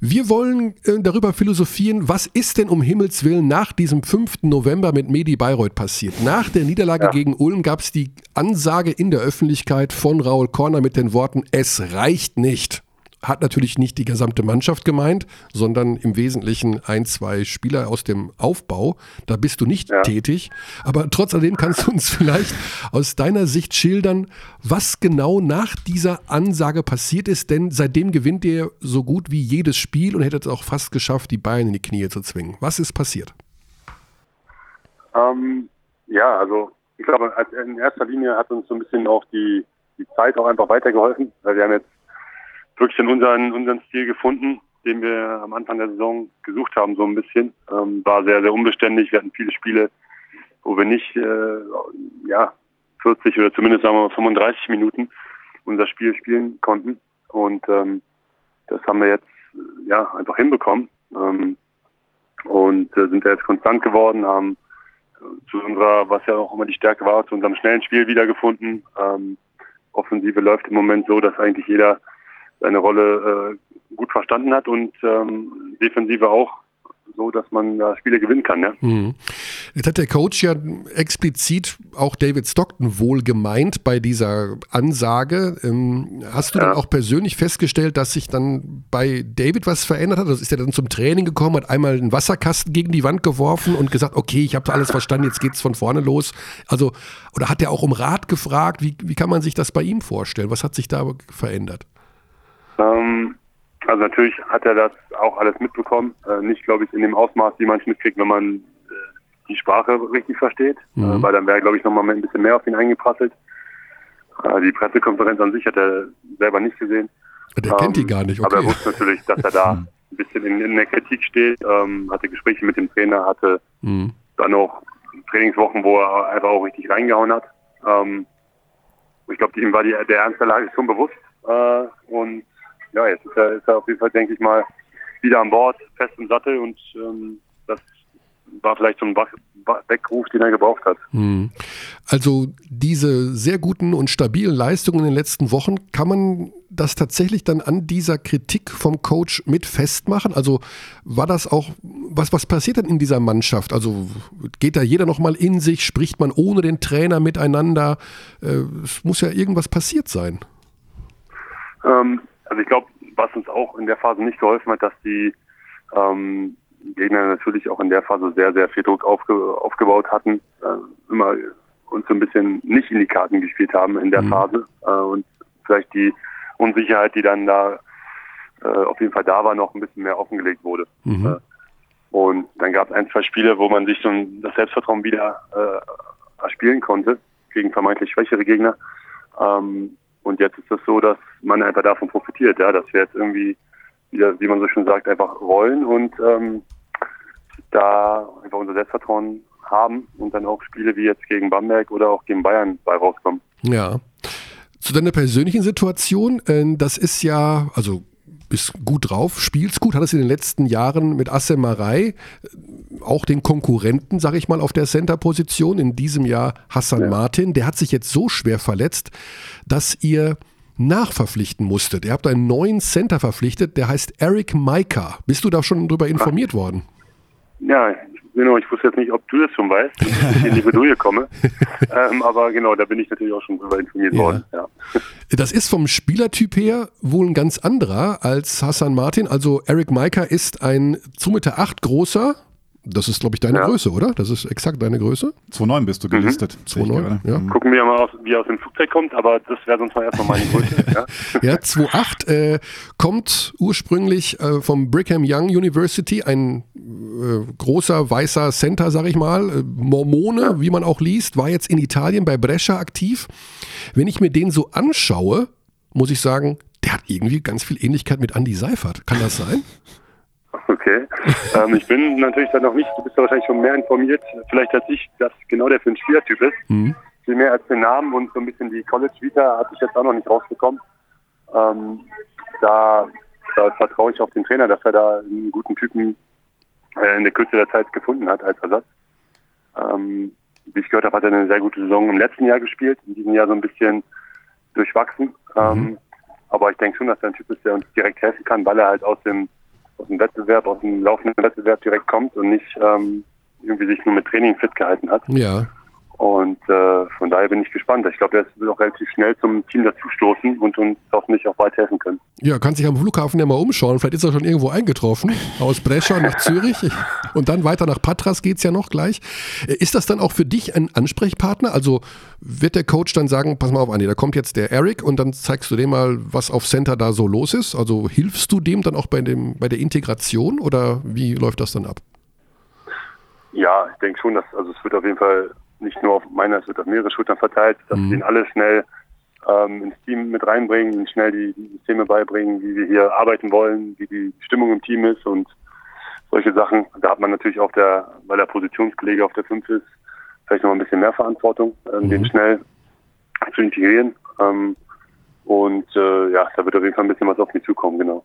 Wir wollen äh, darüber philosophieren, was ist denn um Himmels Willen nach diesem 5. November mit Medi Bayreuth passiert? Nach der Niederlage Ja. gegen Ulm gab es die Ansage in der Öffentlichkeit von Raul Korner mit den Worten, es reicht nicht. Hat natürlich nicht die gesamte Mannschaft gemeint, sondern im Wesentlichen ein, zwei Spieler aus dem Aufbau. Da bist du nicht Ja. tätig. Aber trotz alledem kannst du uns vielleicht aus deiner Sicht schildern, was genau nach dieser Ansage passiert ist. Denn seitdem gewinnt ihr so gut wie jedes Spiel und hättet es auch fast geschafft, die Bayern in die Knie zu zwingen. Was ist passiert? Ähm, ja, also ich glaube, in erster Linie hat uns so ein bisschen auch die, die Zeit auch einfach weitergeholfen, weil wir haben jetzt wirklich in unseren, unseren Stil gefunden, den wir am Anfang der Saison gesucht haben, so ein bisschen. Ähm, war sehr, sehr unbeständig. Wir hatten viele Spiele, wo wir nicht, äh, ja, 40 oder zumindest sagen wir mal 35 Minuten unser Spiel spielen konnten. Und ähm, das haben wir jetzt äh, ja einfach hinbekommen. Ähm, und äh, sind da jetzt konstant geworden, haben äh, zu unserer, was ja auch immer die Stärke war, zu unserem schnellen Spiel wiedergefunden. Ähm, Offensive läuft im Moment so, dass eigentlich jeder seine Rolle äh, gut verstanden hat und ähm, Defensive auch so, dass man da Spiele gewinnen kann. Ja? Mhm. Jetzt hat der Coach ja explizit auch David Stockton wohl gemeint bei dieser Ansage. Ähm, hast du Ja. dann auch persönlich festgestellt, dass sich dann bei David was verändert hat? Also ist er dann zum Training gekommen, hat einmal einen Wasserkasten gegen die Wand geworfen und gesagt, okay, ich habe alles verstanden, jetzt geht's von vorne los. Also, oder hat er auch um Rat gefragt? Wie, wie kann man sich das bei ihm vorstellen? Was hat sich da verändert? Ähm, also natürlich hat er das auch alles mitbekommen. Äh, nicht, glaube ich, in dem Ausmaß, wie man es mitkriegt, wenn man äh, die Sprache richtig versteht. Mhm. Äh, weil dann wäre, glaube ich, nochmal ein bisschen mehr auf ihn eingeprasselt. Äh, die Pressekonferenz an sich hat er selber nicht gesehen. Der kennt die Ähm, gar nicht, Aber er okay. wusste natürlich, dass er da ein bisschen in, in der Kritik steht, ähm, hatte Gespräche mit dem Trainer, hatte Mhm. dann auch Trainingswochen, wo er einfach auch richtig reingehauen hat. Ähm, ich glaube, ihm war die, der Ernst der Lage schon bewusst. Äh, und ja, jetzt ist er, ist er auf jeden Fall, denke ich mal, wieder an Bord, fest im Sattel und ähm, das war vielleicht so ein Weckruf, den er gebraucht hat. Mhm. Also diese sehr guten und stabilen Leistungen in den letzten Wochen, kann man das tatsächlich dann an dieser Kritik vom Coach mit festmachen? Also war das auch, was, was passiert denn in dieser Mannschaft? Also geht da jeder nochmal in sich, spricht man ohne den Trainer miteinander? Äh, es muss ja irgendwas passiert sein. Ähm, also ich glaube, was uns auch in der Phase nicht geholfen hat, dass die ähm, Gegner natürlich auch in der Phase sehr, sehr viel Druck aufge aufgebaut hatten, äh, immer uns so ein bisschen nicht in die Karten gespielt haben in der Mhm. Phase äh, und vielleicht die Unsicherheit, die dann da äh, auf jeden Fall da war, noch ein bisschen mehr offengelegt wurde. Mhm. Äh, und dann gab es ein, zwei Spiele, wo man sich so ein, das Selbstvertrauen wieder äh, erspielen konnte gegen vermeintlich schwächere Gegner. Ähm, und jetzt ist es so, dass man einfach davon profitiert, ja, dass wir jetzt irgendwie wieder, wie man so schön sagt, einfach rollen und ähm, da einfach unser Selbstvertrauen haben und dann auch Spiele wie jetzt gegen Bamberg oder auch gegen Bayern bei rauskommen. Ja. Zu deiner persönlichen Situation, äh, das ist ja, also bist gut drauf, spielst gut, hattest in den letzten Jahren mit Assemarei äh, auch den Konkurrenten, sag ich mal, auf der Center-Position. In diesem Jahr Hassan Ja. Martin, der hat sich jetzt so schwer verletzt, dass ihr nachverpflichten musstet. Ihr habt einen neuen Center verpflichtet, der heißt Eric Maika. Bist du da schon drüber informiert worden? Ja, genau, ich wusste jetzt nicht, ob du das schon weißt, dass ich in die Bredouille komme. ähm, aber genau, da bin ich natürlich auch schon drüber informiert Ja. worden. Ja. Das ist vom Spielertyp her wohl ein ganz anderer als Hassan Martin. Also Eric Maika ist ein 2,8 Meter acht großer. Das ist, glaube ich, deine Ja. Größe, oder? Das ist exakt deine Größe. 2,9 bist du gelistet. sehe ich 2,9, gerade. ja. Mhm. Gucken wir mal, aus, wie er aus dem Flugzeug kommt, aber das wäre sonst mal erstmal meine Größe. ja. Ja, 2,8 äh, kommt ursprünglich äh, vom Brigham Young University, ein äh, großer weißer Center, sag ich mal, äh, Mormone, wie man auch liest, war jetzt in Italien bei Brescia aktiv. Wenn ich mir den so anschaue, muss ich sagen, der hat irgendwie ganz viel Ähnlichkeit mit Andy Seifert. Kann das sein? Okay. ähm, ich bin natürlich da noch nicht, du bist ja wahrscheinlich schon mehr informiert, vielleicht als ich, dass genau der für ein Spielertyp ist. Mhm. viel mehr als den Namen und so ein bisschen die College-Vita hatte ich jetzt auch noch nicht rausbekommen. Ähm, da, da vertraue ich auf den Trainer, dass er da einen guten Typen äh, in der Kürze der Zeit gefunden hat als Ersatz. Ähm, wie ich gehört habe, hat er eine sehr gute Saison im letzten Jahr gespielt, in diesem Jahr so ein bisschen durchwachsen. Ähm, aber ich denke schon, dass er ein Typ ist, der uns direkt helfen kann, weil er halt aus dem, aus dem Wettbewerb, aus dem laufenden Wettbewerb direkt kommt und nicht ähm, irgendwie sich nur mit Training fit gehalten hat. Ja. Und äh, von daher bin ich gespannt. Ich glaube, er wird auch relativ schnell zum Team dazustoßen und uns hoffentlich auch weit helfen können. Ja, kann sich am Flughafen ja mal umschauen. Vielleicht ist er schon irgendwo eingetroffen. Aus Brescia nach Zürich. Und dann weiter nach Patras geht's ja noch gleich. Ist das dann auch für dich ein Ansprechpartner? Also wird der Coach dann sagen, pass mal auf, Andi, da kommt jetzt der Eric und dann zeigst du dem mal, was auf Center da so los ist? Also hilfst du dem dann auch bei, dem, bei der Integration oder wie läuft das dann ab? Ja, ich denke schon, dass also es wird auf jeden Fall nicht nur auf meiner, es wird auf mehrere Schultern verteilt, dass Mhm. wir ihn alle schnell ähm, ins Team mit reinbringen, ihnen schnell die, Systeme beibringen, wie wir hier arbeiten wollen, wie die Stimmung im Team ist und solche Sachen. Da hat man natürlich auch der, weil der Positionskollege auf der 5 ist, vielleicht noch ein bisschen mehr Verantwortung, ähm, den schnell zu integrieren. Ähm, und äh, ja, da wird auf jeden Fall ein bisschen was auf mich zukommen, genau.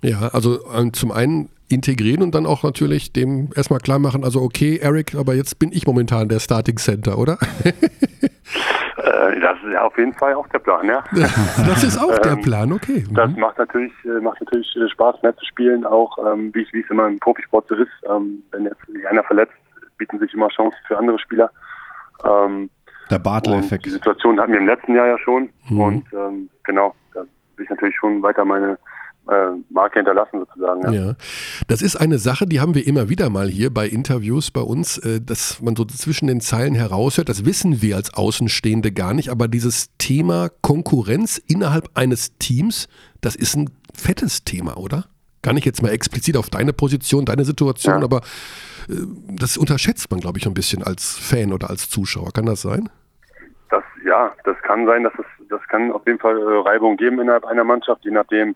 Ja, also ähm, zum einen integrieren und dann auch natürlich dem erstmal klar machen, also okay, Eric, aber jetzt bin ich momentan der Starting Center, oder? Äh, das ist ja auf jeden Fall auch der Plan, ja. Das ist auch der Ähm, Plan, okay. Das Mhm. macht natürlich, äh, macht natürlich äh, Spaß, mehr zu spielen, auch ähm, wie es wie es immer im Profisport so ist. Ähm, wenn jetzt sich einer verletzt, bieten sich immer Chancen für andere Spieler. Ähm, Der und Bartel-Effekt. die Situation hatten wir im letzten Jahr ja schon. Mhm. Und genau, da will ich natürlich schon weiter meine Marke hinterlassen sozusagen. Ja. Ja, das ist eine Sache, die haben wir immer wieder mal hier bei Interviews bei uns, äh, dass man so zwischen den Zeilen heraushört. Das wissen wir als Außenstehende gar nicht, aber dieses Thema Konkurrenz innerhalb eines Teams, das ist ein fettes Thema, oder? Gar nicht jetzt mal explizit auf deine Position, deine Situation, Ja. aber äh, das unterschätzt man, glaube ich, ein bisschen als Fan oder als Zuschauer. Kann das sein? Das, ja, das kann sein, dass es, das kann auf jeden Fall äh, Reibung geben innerhalb einer Mannschaft, je nachdem,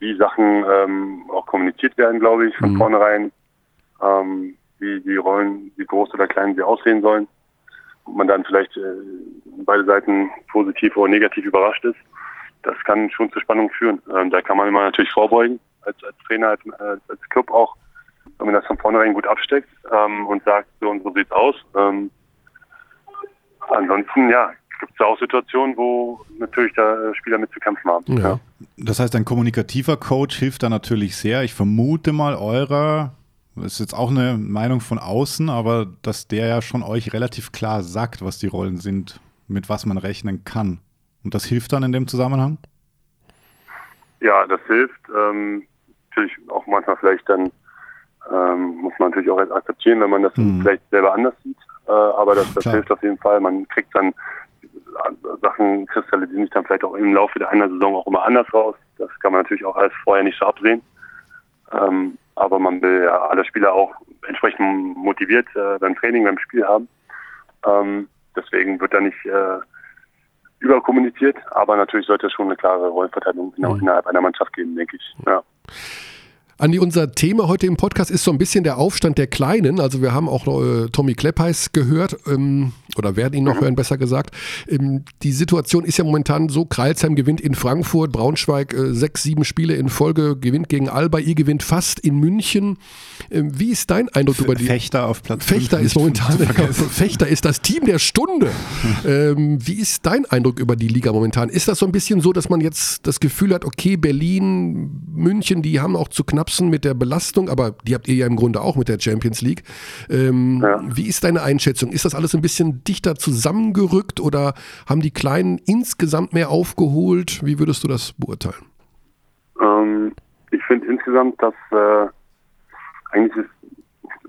wie Sachen ähm, auch kommuniziert werden, glaube ich, von Mhm. vornherein, ähm, wie die Rollen, wie groß oder klein sie aussehen sollen. Und man dann vielleicht äh, beide Seiten positiv oder negativ überrascht ist. Das kann schon zur Spannung führen. Ähm, da kann man immer natürlich vorbeugen, als, als Trainer, als, als, als Club auch, wenn man das von vornherein gut absteckt ähm, und sagt, so und so sieht's aus. Ähm, Ansonsten, ja, gibt es auch Situationen, wo natürlich da Spieler mit zu kämpfen haben. Ja. Das heißt, ein kommunikativer Coach hilft da natürlich sehr. Ich vermute mal, eurer, das ist jetzt auch eine Meinung von außen, aber dass der ja schon euch relativ klar sagt, was die Rollen sind, mit was man rechnen kann. Und das hilft dann in dem Zusammenhang? Ja, das hilft. Ähm, natürlich auch manchmal vielleicht dann ähm, muss man natürlich auch akzeptieren, wenn man das Mhm. vielleicht selber anders sieht. Äh, aber das, das hilft auf jeden Fall. Man kriegt dann äh, Sachen kristallisieren sich dann vielleicht auch im Laufe der einer Saison auch immer anders raus. Das kann man natürlich auch alles vorher nicht so absehen. Ähm, aber man will ja alle Spieler auch entsprechend motiviert äh, beim Training, beim Spiel haben. Ähm, deswegen wird da nicht äh, überkommuniziert, aber natürlich sollte es schon eine klare Rollenverteilung Mhm. innerhalb einer Mannschaft geben, denke ich. Ja. Andi, unser Thema heute im Podcast ist so ein bisschen der Aufstand der Kleinen. Also wir haben auch äh, Tommy Kleppeis gehört ähm, oder werden ihn noch hören, besser gesagt. Ähm, die Situation ist ja momentan so, Kreilsheim gewinnt in Frankfurt, Braunschweig äh, sechs, sieben Spiele in Folge, gewinnt gegen Alba, ihr gewinnt fast in München. Ähm, wie ist dein Eindruck über die... Fechter auf Platz Fechter ist momentan. Fechter ist das Team der Stunde. ähm, wie ist dein Eindruck über die Liga momentan? Ist das so ein bisschen so, dass man jetzt das Gefühl hat, okay, Berlin, München, die haben auch zu knapsen mit der Belastung, aber die habt ihr ja im Grunde auch mit der Champions League. Ähm, Ja. Wie ist deine Einschätzung? Ist das alles ein bisschen dichter zusammengerückt oder haben die Kleinen insgesamt mehr aufgeholt? Wie würdest du das beurteilen? Ähm, ich finde insgesamt, dass äh, eigentlich ist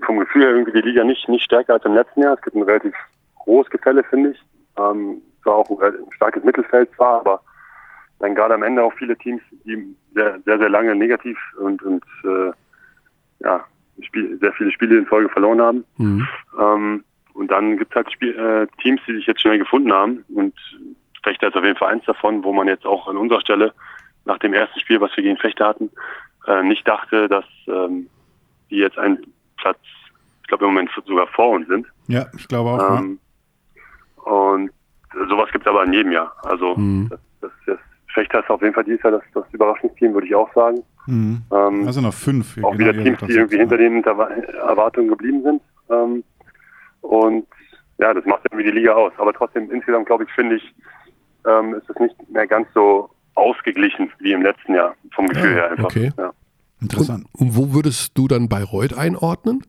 vom Gefühl her irgendwie die Liga nicht, nicht stärker als im letzten Jahr. Es gibt ein relativ großes Gefälle, finde ich. Ähm, zwar auch ein starkes Mittelfeld zwar, aber dann gerade am Ende auch viele Teams, die sehr, sehr, sehr lange negativ und, und äh, ja, Spiel, sehr viele Spiele in Folge verloren haben. Mhm. Ähm, und dann gibt es halt Spiel, äh, Teams, die sich jetzt schnell gefunden haben. Und Fechter ist auf jeden Fall eins davon, wo man jetzt auch an unserer Stelle nach dem ersten Spiel, was wir gegen Fechter hatten, äh, nicht dachte, dass ähm, die jetzt einen Platz, ich glaube im Moment sogar vor uns sind. Ja, ich glaube auch. Ähm, und sowas gibt es aber in jedem Jahr. Also mhm. das, das, das Fechter ist auf jeden Fall dieses Jahr das, das Überraschungsteam, würde ich auch sagen. Mhm. Ähm, also noch fünf. Auch wieder Teams, die irgendwie hinter den Erwartungen geblieben sind. Ähm, und ja, das macht irgendwie die Liga aus. Aber trotzdem, insgesamt glaube ich, finde ich, ähm, ist es nicht mehr ganz so ausgeglichen wie im letzten Jahr, vom Gefühl ja, her einfach. Okay. Ja. Interessant. Und, und, wo würdest du dann Bayreuth einordnen?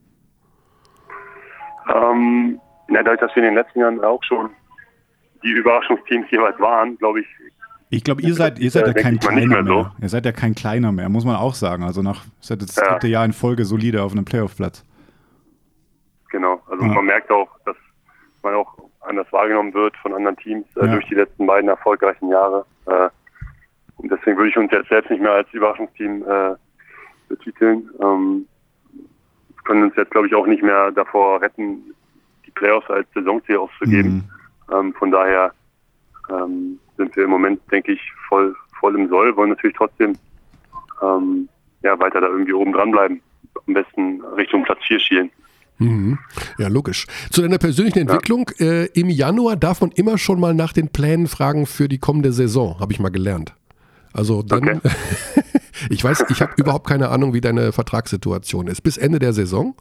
Ähm, ja, dadurch, dass wir in den letzten Jahren auch schon die Überraschungsteams jeweils waren, glaube ich. Ich glaube, ihr seid, ihr seid ja kein kleiner mehr. So. Ihr seid ja kein kleiner mehr, muss man auch sagen. Also nach seid das ja. dritte Jahr in Folge solide auf einem Playoff-Platz. Genau, also ja. man merkt auch, dass man auch anders wahrgenommen wird von anderen Teams äh, ja. durch die letzten beiden erfolgreichen Jahre. Äh, und deswegen würde ich uns jetzt selbst nicht mehr als Überraschungsteam äh, betiteln. Ähm, können uns jetzt, glaube ich, auch nicht mehr davor retten, die Playoffs als Saisonziel auszugeben. Mhm. Ähm, von daher ähm, sind wir im Moment, denke ich, voll, voll im Soll, wollen natürlich trotzdem ähm, ja, weiter da irgendwie oben dranbleiben. Am besten Richtung Platz 4 schielen. Mhm. Ja, logisch. Zu deiner persönlichen Entwicklung. Ja. Äh, Im Januar darf man immer schon mal nach den Plänen fragen für die kommende Saison, habe ich mal gelernt. Also dann, okay. ich weiß, ich habe überhaupt keine Ahnung, wie deine Vertragssituation ist. Bis Ende der Saison?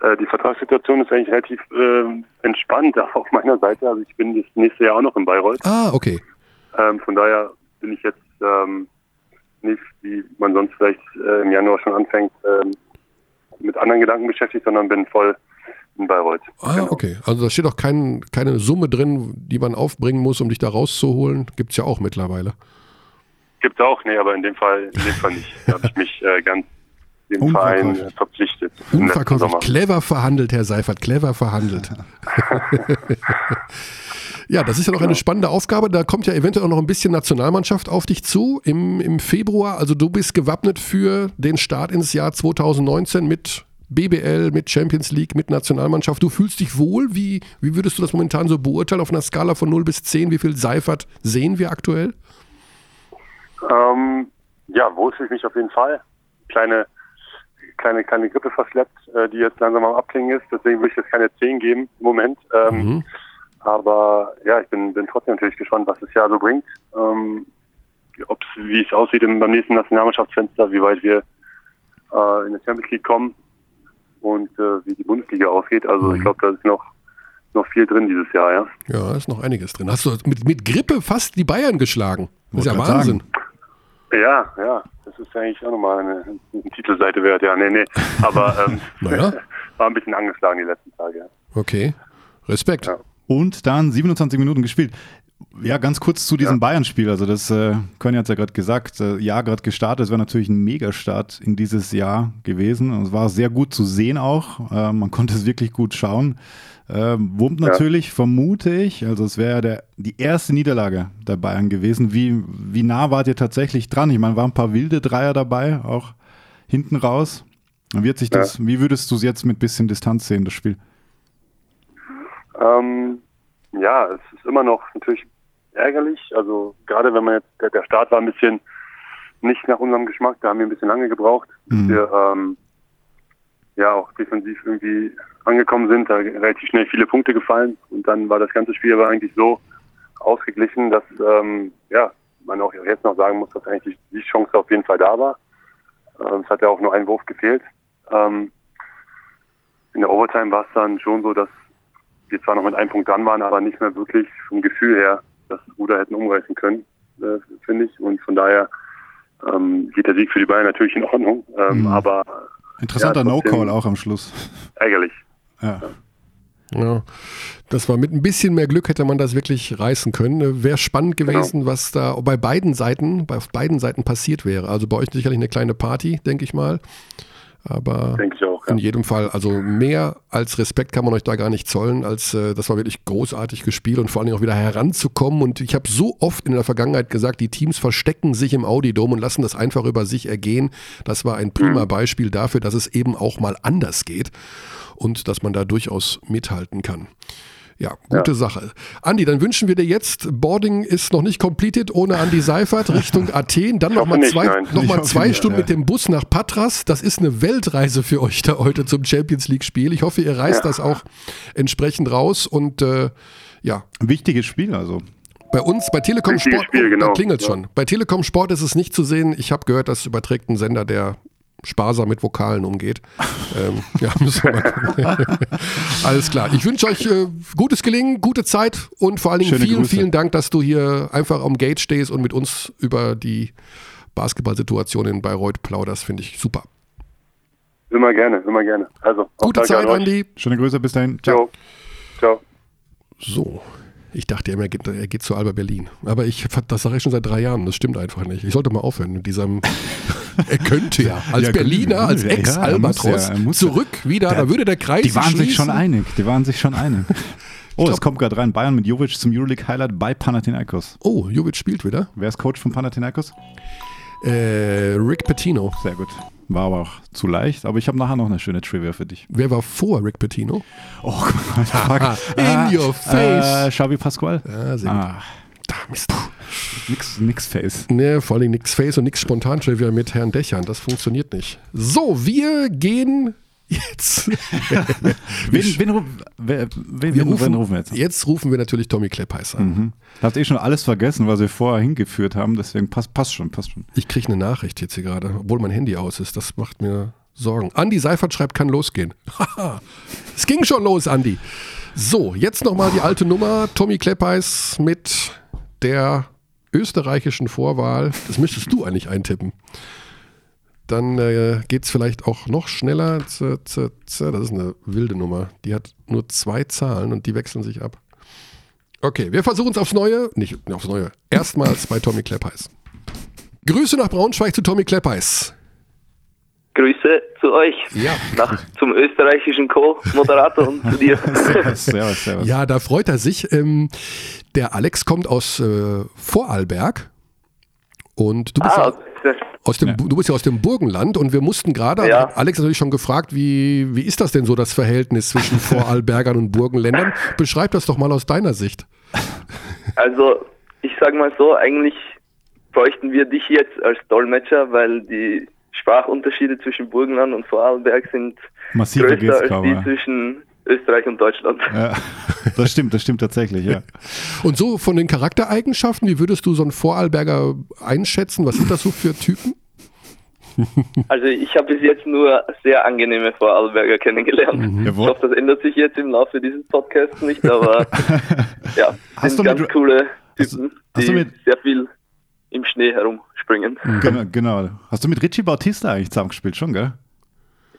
Äh, die Vertragssituation ist eigentlich relativ äh, entspannt auf meiner Seite. Also ich bin das nächste Jahr auch noch in Bayreuth. Ah, okay. Ähm, von daher bin ich jetzt ähm, nicht, wie man sonst vielleicht äh, im Januar schon anfängt, ähm, mit anderen Gedanken beschäftigt, sondern bin voll in Bayreuth. Ah, genau. okay. Also da steht auch kein, keine Summe drin, die man aufbringen muss, um dich da rauszuholen. Gibt es ja auch mittlerweile. Gibt es auch, nee, aber in dem Fall, in dem Fall nicht. Da habe ich mich äh, ganz dem Verein verpflichtet. Unverkäuflich. Clever verhandelt, Herr Seifert, clever verhandelt. ja, das ist ja noch eine spannende Aufgabe. Da kommt ja eventuell auch noch ein bisschen Nationalmannschaft auf dich zu im, im Februar. Also du bist gewappnet für den Start ins Jahr 2019 mit BBL, mit Champions League, mit Nationalmannschaft. Du fühlst dich wohl? Wie, wie würdest du das momentan so beurteilen auf einer Skala von 0 bis 10? Wie viel Seifert sehen wir aktuell? Ähm, ja, wohl fühle ich mich auf jeden Fall. Kleine kleine, kleine Grippe verschleppt, äh, die jetzt langsam am Abklingen ist. Deswegen würde ich jetzt keine 10 geben im Moment. Ähm, mhm. Aber ja, ich bin, bin trotzdem natürlich gespannt, was das Jahr so bringt. Ähm, ob's, wie es aussieht im, beim nächsten Nationalmannschaftsfenster, wie weit wir äh, in der Champions League kommen und äh, wie die Bundesliga ausgeht. Also mhm. ich glaube, da ist noch noch viel drin dieses Jahr, ja. Ja, ist noch einiges drin. Hast du mit, mit Grippe fast die Bayern geschlagen? Das ist ja Wahnsinn. Sagen. Ja, ja, das ist eigentlich auch nochmal eine, eine Titelseite wert, ja. Nee, nee. Aber ähm, naja. war ein bisschen angeschlagen die letzten Tage. Ja. Okay. Respekt. Ja. Und dann 27 Minuten gespielt. Ja, ganz kurz zu diesem ja. Bayern-Spiel. Also, das äh, Conny hat es ja gerade gesagt. Äh, Jahr gerade gestartet. Es wäre natürlich ein Megastart in dieses Jahr gewesen. Und es war sehr gut zu sehen auch. Äh, man konnte es wirklich gut schauen. Ähm, wummt natürlich, ja. vermute ich. Also es wäre der, die erste Niederlage der Bayern gewesen. Wie, wie nah wart ihr tatsächlich dran? Ich meine, waren ein paar wilde Dreier dabei, auch hinten raus. Wie, wird sich das, ja. wie würdest du es jetzt mit bisschen Distanz sehen, das Spiel? Ähm, ja, es ist immer noch natürlich ärgerlich. Also gerade wenn man jetzt, der, der Start war ein bisschen nicht nach unserem Geschmack, da haben wir ein bisschen lange gebraucht, mhm. wir ähm, ja auch defensiv irgendwie angekommen sind, da relativ schnell viele Punkte gefallen und dann war das ganze Spiel aber eigentlich so ausgeglichen, dass ähm, ja man auch jetzt noch sagen muss, dass eigentlich die Chance auf jeden Fall da war. Ähm, es hat ja auch nur ein Wurf gefehlt. Ähm, in der Overtime war es dann schon so, dass wir zwar noch mit einem Punkt dran waren, aber nicht mehr wirklich vom Gefühl her das Ruder hätten umreißen können, äh, finde ich. Und von daher ähm, geht der Sieg für die Bayern natürlich in Ordnung. Ähm, mhm. Aber interessanter ja, No-Call auch am Schluss. Ärgerlich. Ja. Ja, das war mit ein bisschen mehr Glück hätte man das wirklich reißen können. Wäre spannend genau. gewesen, genau. was da bei beiden Seiten, bei auf beiden Seiten passiert wäre. Also bei euch sicherlich eine kleine Party, denke ich mal. Aber auch, ja. in jedem Fall, also mehr als Respekt kann man euch da gar nicht zollen, als äh, das war wirklich großartig gespielt und vor allen Dingen auch wieder heranzukommen. Und ich habe so oft in der Vergangenheit gesagt, die Teams verstecken sich im Audidom und lassen das einfach über sich ergehen. Das war ein prima mhm. Beispiel dafür, dass es eben auch mal anders geht und dass man da durchaus mithalten kann. Ja, gute Sache. Andi, dann wünschen wir dir jetzt, Boarding ist noch nicht completed ohne Andi Seifert Richtung Athen, dann nochmal zwei, nein. noch mal zwei nicht, Stunden ja. mit dem Bus nach Patras. Das ist eine Weltreise für euch da heute zum Champions League-Spiel. Ich hoffe, ihr reißt Ja. das auch entsprechend raus und äh, ja, Ein wichtiges Spiel, also. bei uns, bei Telekom Sport, Spiel, oh, da genau. klingelt Ja. schon. Bei Telekom Sport ist es nicht zu sehen. Ich habe gehört, das überträgt ein Sender, der sparsam mit Vokalen umgeht. ähm, ja, müssen wir mal gucken. Alles klar. Ich wünsche euch äh, gutes Gelingen, gute Zeit und vor allen Dingen Schöne vielen, Grüße. vielen Dank, dass du hier einfach am Gate stehst und mit uns über die Basketballsituation in Bayreuth plauderst. Finde ich super. Immer gerne, immer gerne. Also, Gute Zeit, an. Andi. Schöne Grüße, bis dahin. Ciao. Ciao. Ciao. So. Ich dachte immer, er geht, er geht zu Alba Berlin. Aber ich, das sage ich schon seit drei Jahren. Das stimmt einfach nicht. Ich sollte mal aufhören mit diesem. er könnte ja als Ja, Berliner, als Ex-Albatros ja, zurück wieder. da würde der Kreis Die waren sich schon einig. Die waren sich schon einig. Oh, glaub- es kommt gerade rein. Bayern mit Jovic zum Euroleague-Highlight bei Panathinaikos. Oh, Jovic spielt wieder. Wer ist Coach von Panathinaikos? Äh, Rick Pitino. Sehr gut. War aber auch zu leicht. Aber ich habe nachher noch eine schöne Trivia für dich. Wer war vor Rick Pitino? Oh, fuck. In your face. Äh, Xavi Pascual? Ja, sehr gut. Ah, Da, Mist. nix, nix Face. Ne, vor allem nix Face und nix Spontan-Trivia mit Herrn Dächern. Das funktioniert nicht. So, wir gehen jetzt. Wen, wen, wen, Wir wen, rufen, wen rufen wir jetzt? an? jetzt rufen wir natürlich Tommy Kleppheiß an. Mhm. Du hast eh schon alles vergessen, was wir vorher hingeführt haben. Deswegen passt, passt schon, passt schon. Ich kriege eine Nachricht jetzt hier gerade, obwohl mein Handy aus ist. Das macht mir Sorgen. Andi Seifert schreibt, kann losgehen. Haha. es ging schon los, Andi. So, jetzt nochmal die alte Nummer. Tommy Kleppheiß mit der österreichischen Vorwahl. Das müsstest du eigentlich eintippen. Dann äh, geht es vielleicht auch noch schneller. Das ist eine wilde Nummer. Die hat nur zwei Zahlen und die wechseln sich ab. Okay, wir versuchen es aufs Neue. Nicht aufs Neue. Erstmals bei Tommy Kleppheiß. Grüße nach Braunschweig zu Tommy Kleppheiß. Grüße zu euch. Ja. Nach, zum österreichischen Co-Moderator und zu dir. Servus, servus, servus. Ja, da freut er sich. Ähm, der Alex kommt aus äh, Vorarlberg und du bist, ah, ja aus dem, du bist ja aus dem Burgenland und wir mussten gerade, Ja. hat Alex natürlich schon gefragt, wie, wie ist das denn so, das Verhältnis zwischen Vorarlbergern und Burgenländern? Beschreib das doch mal aus deiner Sicht. also ich sage mal so, eigentlich bräuchten wir dich jetzt als Dolmetscher, weil die Sprachunterschiede zwischen Burgenland und Vorarlberg sind Massiver größer als die Ja. zwischen Österreich und Deutschland. Ja, das stimmt, das stimmt tatsächlich, ja. Und so von den Charaktereigenschaften, wie würdest du so einen Vorarlberger einschätzen? Was sind das so für Typen? Also ich habe bis jetzt nur sehr angenehme Vorarlberger kennengelernt. Mhm. Ich hoffe, das ändert sich jetzt im Laufe dieses Podcasts nicht, aber ja, Hast sind du mit- ganz coole hast- Typen, hast du die mit- sehr viel im Schnee herumspringen. Genau, genau. Hast du mit Richie Bautista eigentlich zusammengespielt schon, gell?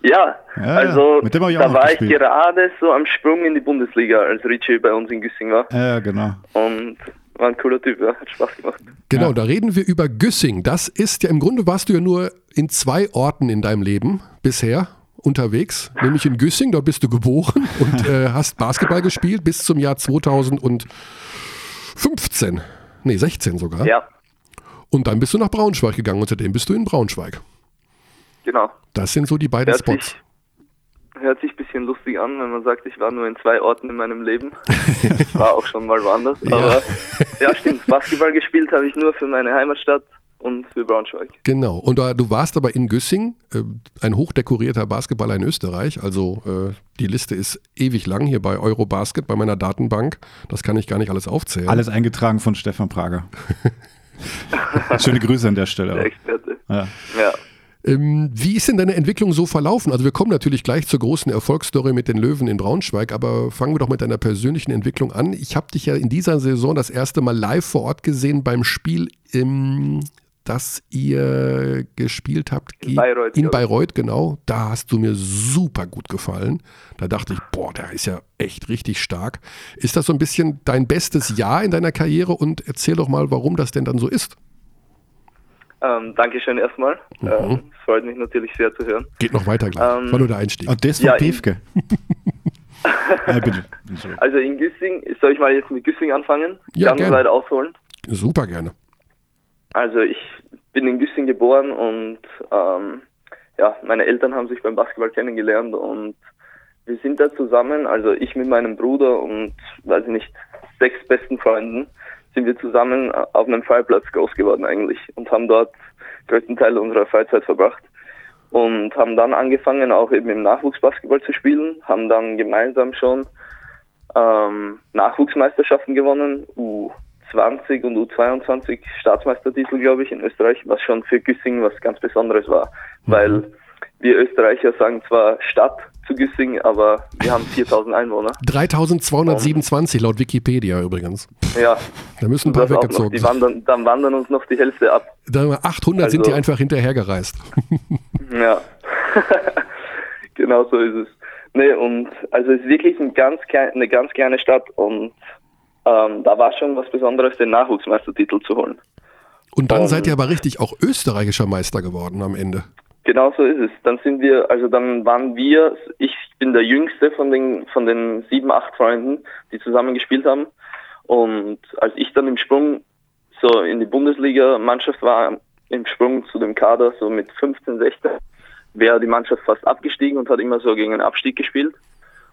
Ja, Ja, also mit dem ich auch da war ich gespielt. gerade so am Sprung in die Bundesliga, als Richie bei uns in Güssing war. Ja, genau. Und war ein cooler Typ, ja, hat Spaß gemacht. Genau, Ja. da reden wir über Güssing. Das ist ja im Grunde warst du ja nur in zwei Orten in deinem Leben bisher unterwegs, nämlich in Güssing, dort bist du geboren und äh, hast Basketball gespielt bis zum Jahr 2015. Nee, 16 sogar. Ja, Und dann bist du nach Braunschweig gegangen und seitdem bist du in Braunschweig. Genau. Das sind so die beiden Hört Spots. sich, hört sich ein bisschen lustig an, wenn man sagt, ich war nur in zwei Orten in meinem Leben. Ich war auch schon mal woanders. Aber ja, stimmt. Basketball gespielt habe ich nur für meine Heimatstadt und für Braunschweig. Genau. Und äh, du warst aber in Güssing, äh, ein hochdekorierter Basketballer in Österreich. Also äh, die Liste ist ewig lang hier bei Eurobasket, bei meiner Datenbank. Das kann ich gar nicht alles aufzählen. Alles eingetragen von Stefan Prager. Schöne Grüße an der Stelle. Der. Experte. Ja. Ja. Ähm, wie ist denn deine Entwicklung so verlaufen? Also wir kommen natürlich gleich zur großen Erfolgsstory mit den Löwen in Braunschweig, aber fangen wir doch mit deiner persönlichen Entwicklung an. Ich habe dich ja in dieser Saison das erste Mal live vor Ort gesehen beim Spiel, im, das ihr gespielt habt In Bayreuth, in. Bayreuth, genau. Da hast du mir super gut gefallen. Da dachte ich, boah, der ist ja echt richtig stark. Ist das so ein bisschen dein bestes Jahr in deiner Karriere und erzähl doch mal, warum das denn dann so ist. Ähm, Dankeschön erstmal. Mhm. Ähm, es freut mich natürlich sehr zu hören. Geht noch weiter gleich. Ähm, war nur der Einstieg. Und das von Ja, Piefke. ja, bitte. Also in Güssing, soll ich mal jetzt mit Güssing anfangen? Ja, Ganz gerne. weit ausholen. Super gerne. Also ich bin in Güssing geboren und ähm, ja, meine Eltern haben sich beim Basketball kennengelernt und wir sind da zusammen, also ich mit meinem Bruder und, weiß ich nicht, sechs besten Freunden, sind wir zusammen auf einem Freiplatz groß geworden eigentlich und haben dort größten Teil unserer Freizeit verbracht und haben dann angefangen, auch eben im Nachwuchsbasketball zu spielen, haben dann gemeinsam schon ähm, Nachwuchsmeisterschaften gewonnen, U20 und U22 Staatsmeistertitel, glaube ich, in Österreich, was schon für Güssing was ganz Besonderes war, mhm. weil wir Österreicher sagen zwar Stadt zu Güssing, aber wir haben 4000 Einwohner. 3227 laut Wikipedia übrigens. Ja. Da müssen ein paar weggezogen die wandern, Dann wandern uns noch die Hälfte ab. Da 800 also, sind die einfach hinterhergereist. ja. genau so ist es. Nee, und also es ist wirklich ein ganz eine ganz kleine Stadt und ähm, da war schon was Besonderes, den Nachwuchsmeistertitel zu holen. Und dann und, seid ihr aber richtig auch österreichischer Meister geworden am Ende. Genau so ist es. Dann sind wir, also dann waren wir, ich bin der jüngste von den, von den sieben, acht Freunden, die zusammen gespielt haben. Und als ich dann im Sprung so in die Bundesliga-Mannschaft war, im Sprung zu dem Kader, so mit 15, 16, wäre die Mannschaft fast abgestiegen und hat immer so gegen einen Abstieg gespielt.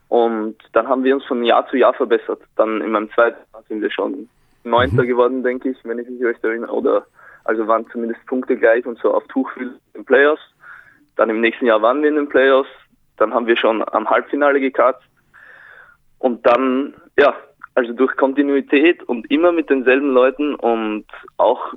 Und dann haben wir uns von Jahr zu Jahr verbessert. Dann in meinem zweiten Jahr sind wir schon Neunter mhm. geworden, denke ich, wenn ich mich recht erinnere. Oder also waren zumindest Punkte gleich und so auf Tuchfühl in Playoffs. Dann im nächsten Jahr waren wir in den Playoffs. Dann haben wir schon am Halbfinale gekratzt. Und dann, ja, also durch Kontinuität und immer mit denselben Leuten und auch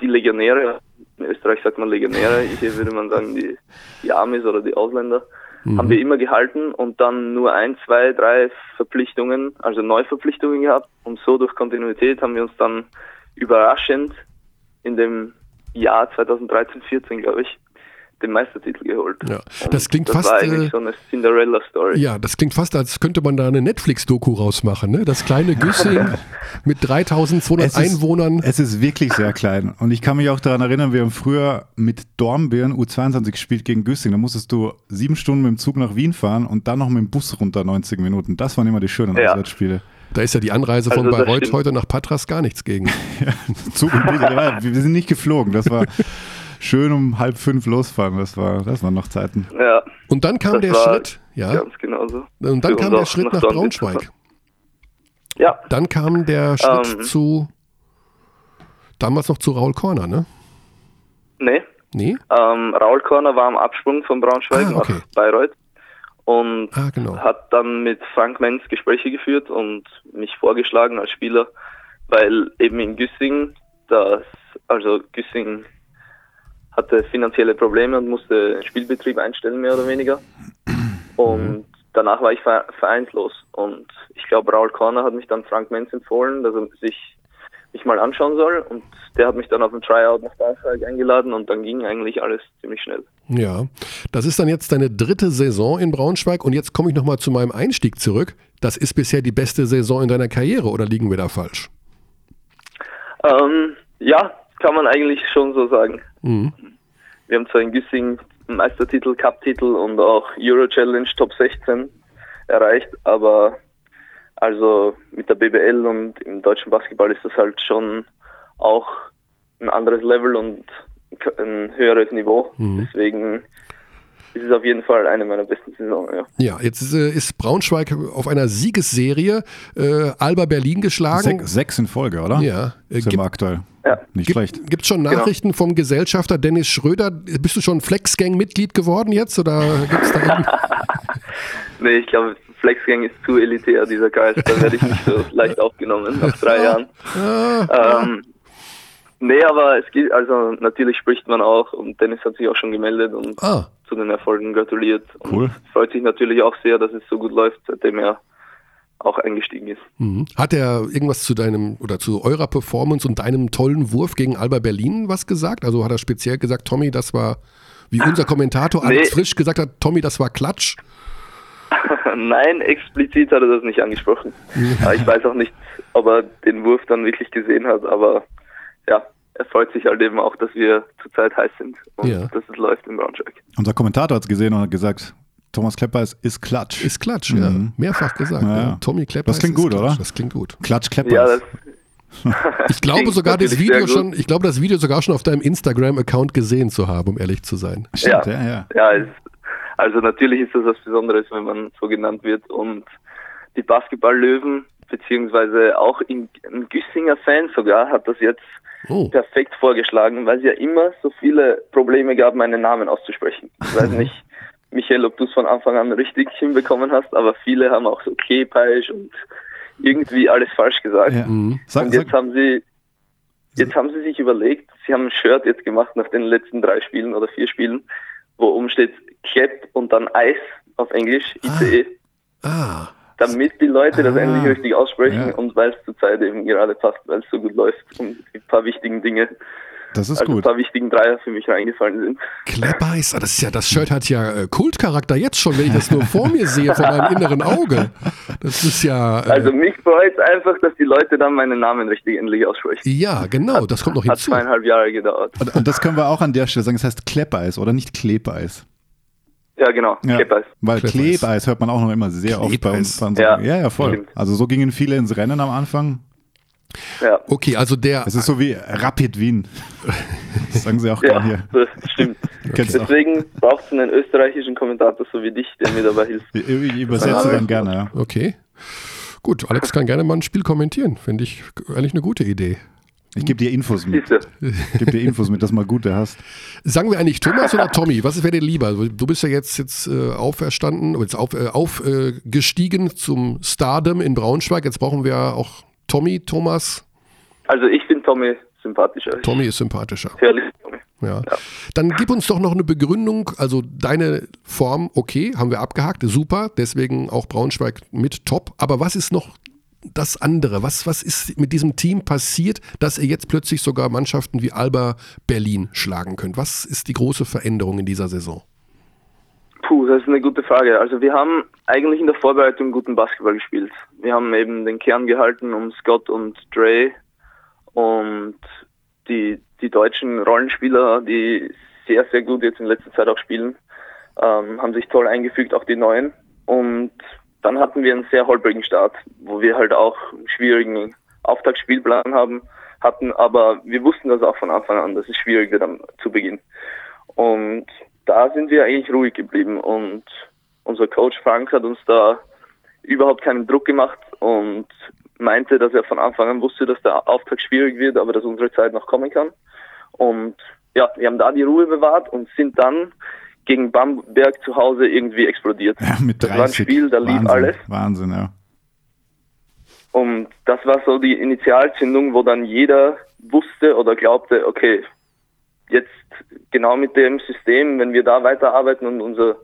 die Legionäre, in Österreich sagt man Legionäre, hier würde man sagen die, die Amis oder die Ausländer, mhm. haben wir immer gehalten und dann nur ein, zwei, drei Verpflichtungen, also Neuverpflichtungen gehabt und so durch Kontinuität haben wir uns dann überraschend in dem Jahr 2013, 14, glaube ich, den Meistertitel geholt. Ja, das klingt das fast. War eigentlich äh, so eine Cinderella-Story. Ja, das klingt fast, als könnte man da eine Netflix-Doku rausmachen. Ne? Das kleine Güssing mit 3200 es Einwohnern. es ist wirklich sehr klein. Und ich kann mich auch daran erinnern, wir haben früher mit Dornbirn U22 gespielt gegen Güssing. Da musstest du sieben Stunden mit dem Zug nach Wien fahren und dann noch mit dem Bus runter 90 Minuten. Das waren immer die schönen ja. Auswärtsspiele. Da ist ja die Anreise von also Bayreuth heute nach Patras gar nichts gegen. ja, Zug und Bus, wir sind nicht geflogen. Das war schön um halb fünf losfahren. Das war, das waren noch Zeiten. Ja. Und dann kam der Schritt, ja. Ganz genau so. Und dann kam der Schritt nach, nach Braunschweig. Ja. Dann kam der Schritt ähm, zu, damals noch zu Raul Korner, ne? Nee. Nee? Ähm, Raul Korner war am Absprung von Braunschweig ah, okay. nach Bayreuth und ah, genau. hat dann mit Frank Menz Gespräche geführt und mich vorgeschlagen als Spieler, weil eben in Güssing, das, also Güssing hatte finanzielle Probleme und musste Spielbetrieb einstellen, mehr oder weniger. Und danach war ich vereinslos. Und ich glaube, Raul Korner hat mich dann Frank Menz empfohlen, dass er sich mich mal anschauen soll. Und der hat mich dann auf ein Tryout nach Braunschweig eingeladen und dann ging eigentlich alles ziemlich schnell. Ja, das ist dann jetzt deine dritte Saison in Braunschweig. Und jetzt komme ich nochmal zu meinem Einstieg zurück. Das ist bisher die beste Saison in deiner Karriere oder liegen wir da falsch? Ähm, ja, kann man eigentlich schon so sagen. Mhm. Wir haben zwar in Güssing Meistertitel, Cup-Titel und auch Euro Challenge Top 16 erreicht, aber also mit der BBL und im deutschen Basketball ist das halt schon auch ein anderes Level und ein höheres Niveau. Mhm. Deswegen es ist auf jeden Fall eine meiner besten Saisons. Ja, ja jetzt ist, äh, ist, Braunschweig auf einer Siegesserie äh, Alba Berlin geschlagen. Sech, sechs in Folge, oder? Ja. Äh, Sind aktuell. Ja. Nicht gibt, schlecht. Gibt es schon genau. Nachrichten genau. vom Gesellschafter Dennis Schröder? Bist du schon Flexgang-Mitglied geworden jetzt oder gibt's da Nee, ich glaube, Flexgang ist zu elitär, dieser Geist. Da werde ich nicht so leicht aufgenommen nach drei Jahren. Ah, ähm, Nee, aber es geht, also natürlich spricht man auch und Dennis hat sich auch schon gemeldet und ah. zu den Erfolgen gratuliert. Cool. Und freut sich natürlich auch sehr, dass es so gut läuft, seitdem er auch eingestiegen ist. Mhm. Hat er irgendwas zu deinem oder zu eurer Performance und deinem tollen Wurf gegen Alba Berlin was gesagt? Also hat er speziell gesagt, Tommy, das war, wie unser Kommentator nee. Alex Frisch gesagt hat, Tommy, das war Klatsch? Nein, explizit hat er das nicht angesprochen. ich weiß auch nicht, ob er den Wurf dann wirklich gesehen hat, aber ja, er freut sich halt eben auch, dass wir zurzeit heiß sind und ja. dass es läuft in Braunschweig. Unser Kommentator hat es gesehen und hat gesagt, Thomas Klepper ist, ist Klatsch. Ist Klatsch, mhm. ja. Mehrfach gesagt. Ja. Ja. Tommy Klepper Das klingt gut, Klatsch. oder? Das klingt gut. Klatsch Klepper. Ja, das ich glaube sogar das Video schon, ich glaube das Video sogar schon auf deinem Instagram-Account gesehen zu haben, um ehrlich zu sein. Stimmt, ja, ja. ja. ja Also natürlich ist das was Besonderes, wenn man so genannt wird. Und die Basketball-Löwen, beziehungsweise auch ein Güssinger Fan sogar, hat das jetzt Oh. perfekt vorgeschlagen, weil es ja immer so viele Probleme gab, meinen Namen auszusprechen. Ich weiß nicht, Michael, ob du es von Anfang an richtig hinbekommen hast, aber viele haben auch so Kepaisch und irgendwie alles falsch gesagt. Ja. Mhm. Sag, Und jetzt sag, haben sie jetzt haben sie sich überlegt, sie haben ein Shirt jetzt gemacht nach den letzten drei Spielen oder vier Spielen, wo oben steht Cap und dann Eis auf Englisch, ICE, Ah, damit die Leute das Ah. endlich richtig aussprechen Ja. und weil es zurzeit eben gerade passt, weil es so gut läuft und ein paar wichtigen Dinge, das ist also ein gut. paar wichtigen Dreier für mich reingefallen sind. Kleppeis, ah, das ist ja, das Shirt hat ja äh, Kultcharakter jetzt schon, wenn ich das nur vor mir sehe, vor meinem inneren Auge. Das ist ja, äh, Also mich freut es einfach, dass die Leute dann meinen Namen richtig endlich aussprechen. ja, genau, das kommt noch Hat hinzu. zweieinhalb Jahre gedauert. Und, und das können wir auch an der Stelle sagen, es heißt Kleppeis oder nicht Klebeis. Ja, genau. Ja, Kepais. weil Klebeis. Klebeis. hört man auch noch immer sehr oft bei uns. Klebeis. Ja, ja, ja, voll. stimmt. Also so gingen viele ins Rennen am Anfang. Ja, Okay, also der, Es ist so wie Rapid Wien. Das sagen sie auch ja gern hier. das stimmt. Auch. Deswegen braucht es einen österreichischen Kommentator so wie dich, der mir dabei hilft. Ich, ich übersetze dann gerne, ja. okay. Gut, Alex kann gerne mal ein Spiel kommentieren, finde ich eigentlich eine gute Idee. Ich gebe dir Infos mit. Ich gebe dir Infos mit, dass du mal gute hast. Sagen wir eigentlich Thomas oder Tommy? Was wäre dir lieber? Du bist ja jetzt, jetzt äh, auferstanden, jetzt auf, äh, aufgestiegen zum Stardom in Braunschweig. Jetzt brauchen wir auch Tommy, Thomas. Also ich finde Tommy sympathischer. Tommy ist sympathischer. Herrlich, Tommy. Ja. Dann gib uns doch noch eine Begründung. Also deine Form, okay, haben wir abgehakt, super. Deswegen auch Braunschweig mit top. Aber was ist noch das andere? Was, was ist mit diesem Team passiert, dass ihr jetzt plötzlich sogar Mannschaften wie Alba Berlin schlagen könnt? Was ist die große Veränderung in dieser Saison? Puh, das ist eine gute Frage. Also wir haben eigentlich in der Vorbereitung guten Basketball gespielt. Wir haben eben den Kern gehalten um Scott und Dre und die, die deutschen Rollenspieler, die sehr, sehr gut jetzt in letzter Zeit auch spielen, ähm, haben sich toll eingefügt, auch die neuen. Und dann hatten wir einen sehr holprigen Start, wo wir halt auch einen schwierigen Auftaktspielplan haben, hatten, aber wir wussten das auch von Anfang an, dass es schwierig wird zu Beginn. Und da sind wir eigentlich ruhig geblieben und unser Coach Frank hat uns da überhaupt keinen Druck gemacht und meinte, dass er von Anfang an wusste, dass der Auftakt schwierig wird, aber dass unsere Zeit noch kommen kann. Und ja, wir haben da die Ruhe bewahrt und sind dann gegen Bamberg zu Hause irgendwie explodiert. Ja, mit 30. Das war ein Spiel, da lief Wahnsinn, alles. Wahnsinn, ja. Und das war so die Initialzündung, wo dann jeder wusste oder glaubte, okay, jetzt genau mit dem System, wenn wir da weiterarbeiten und unser,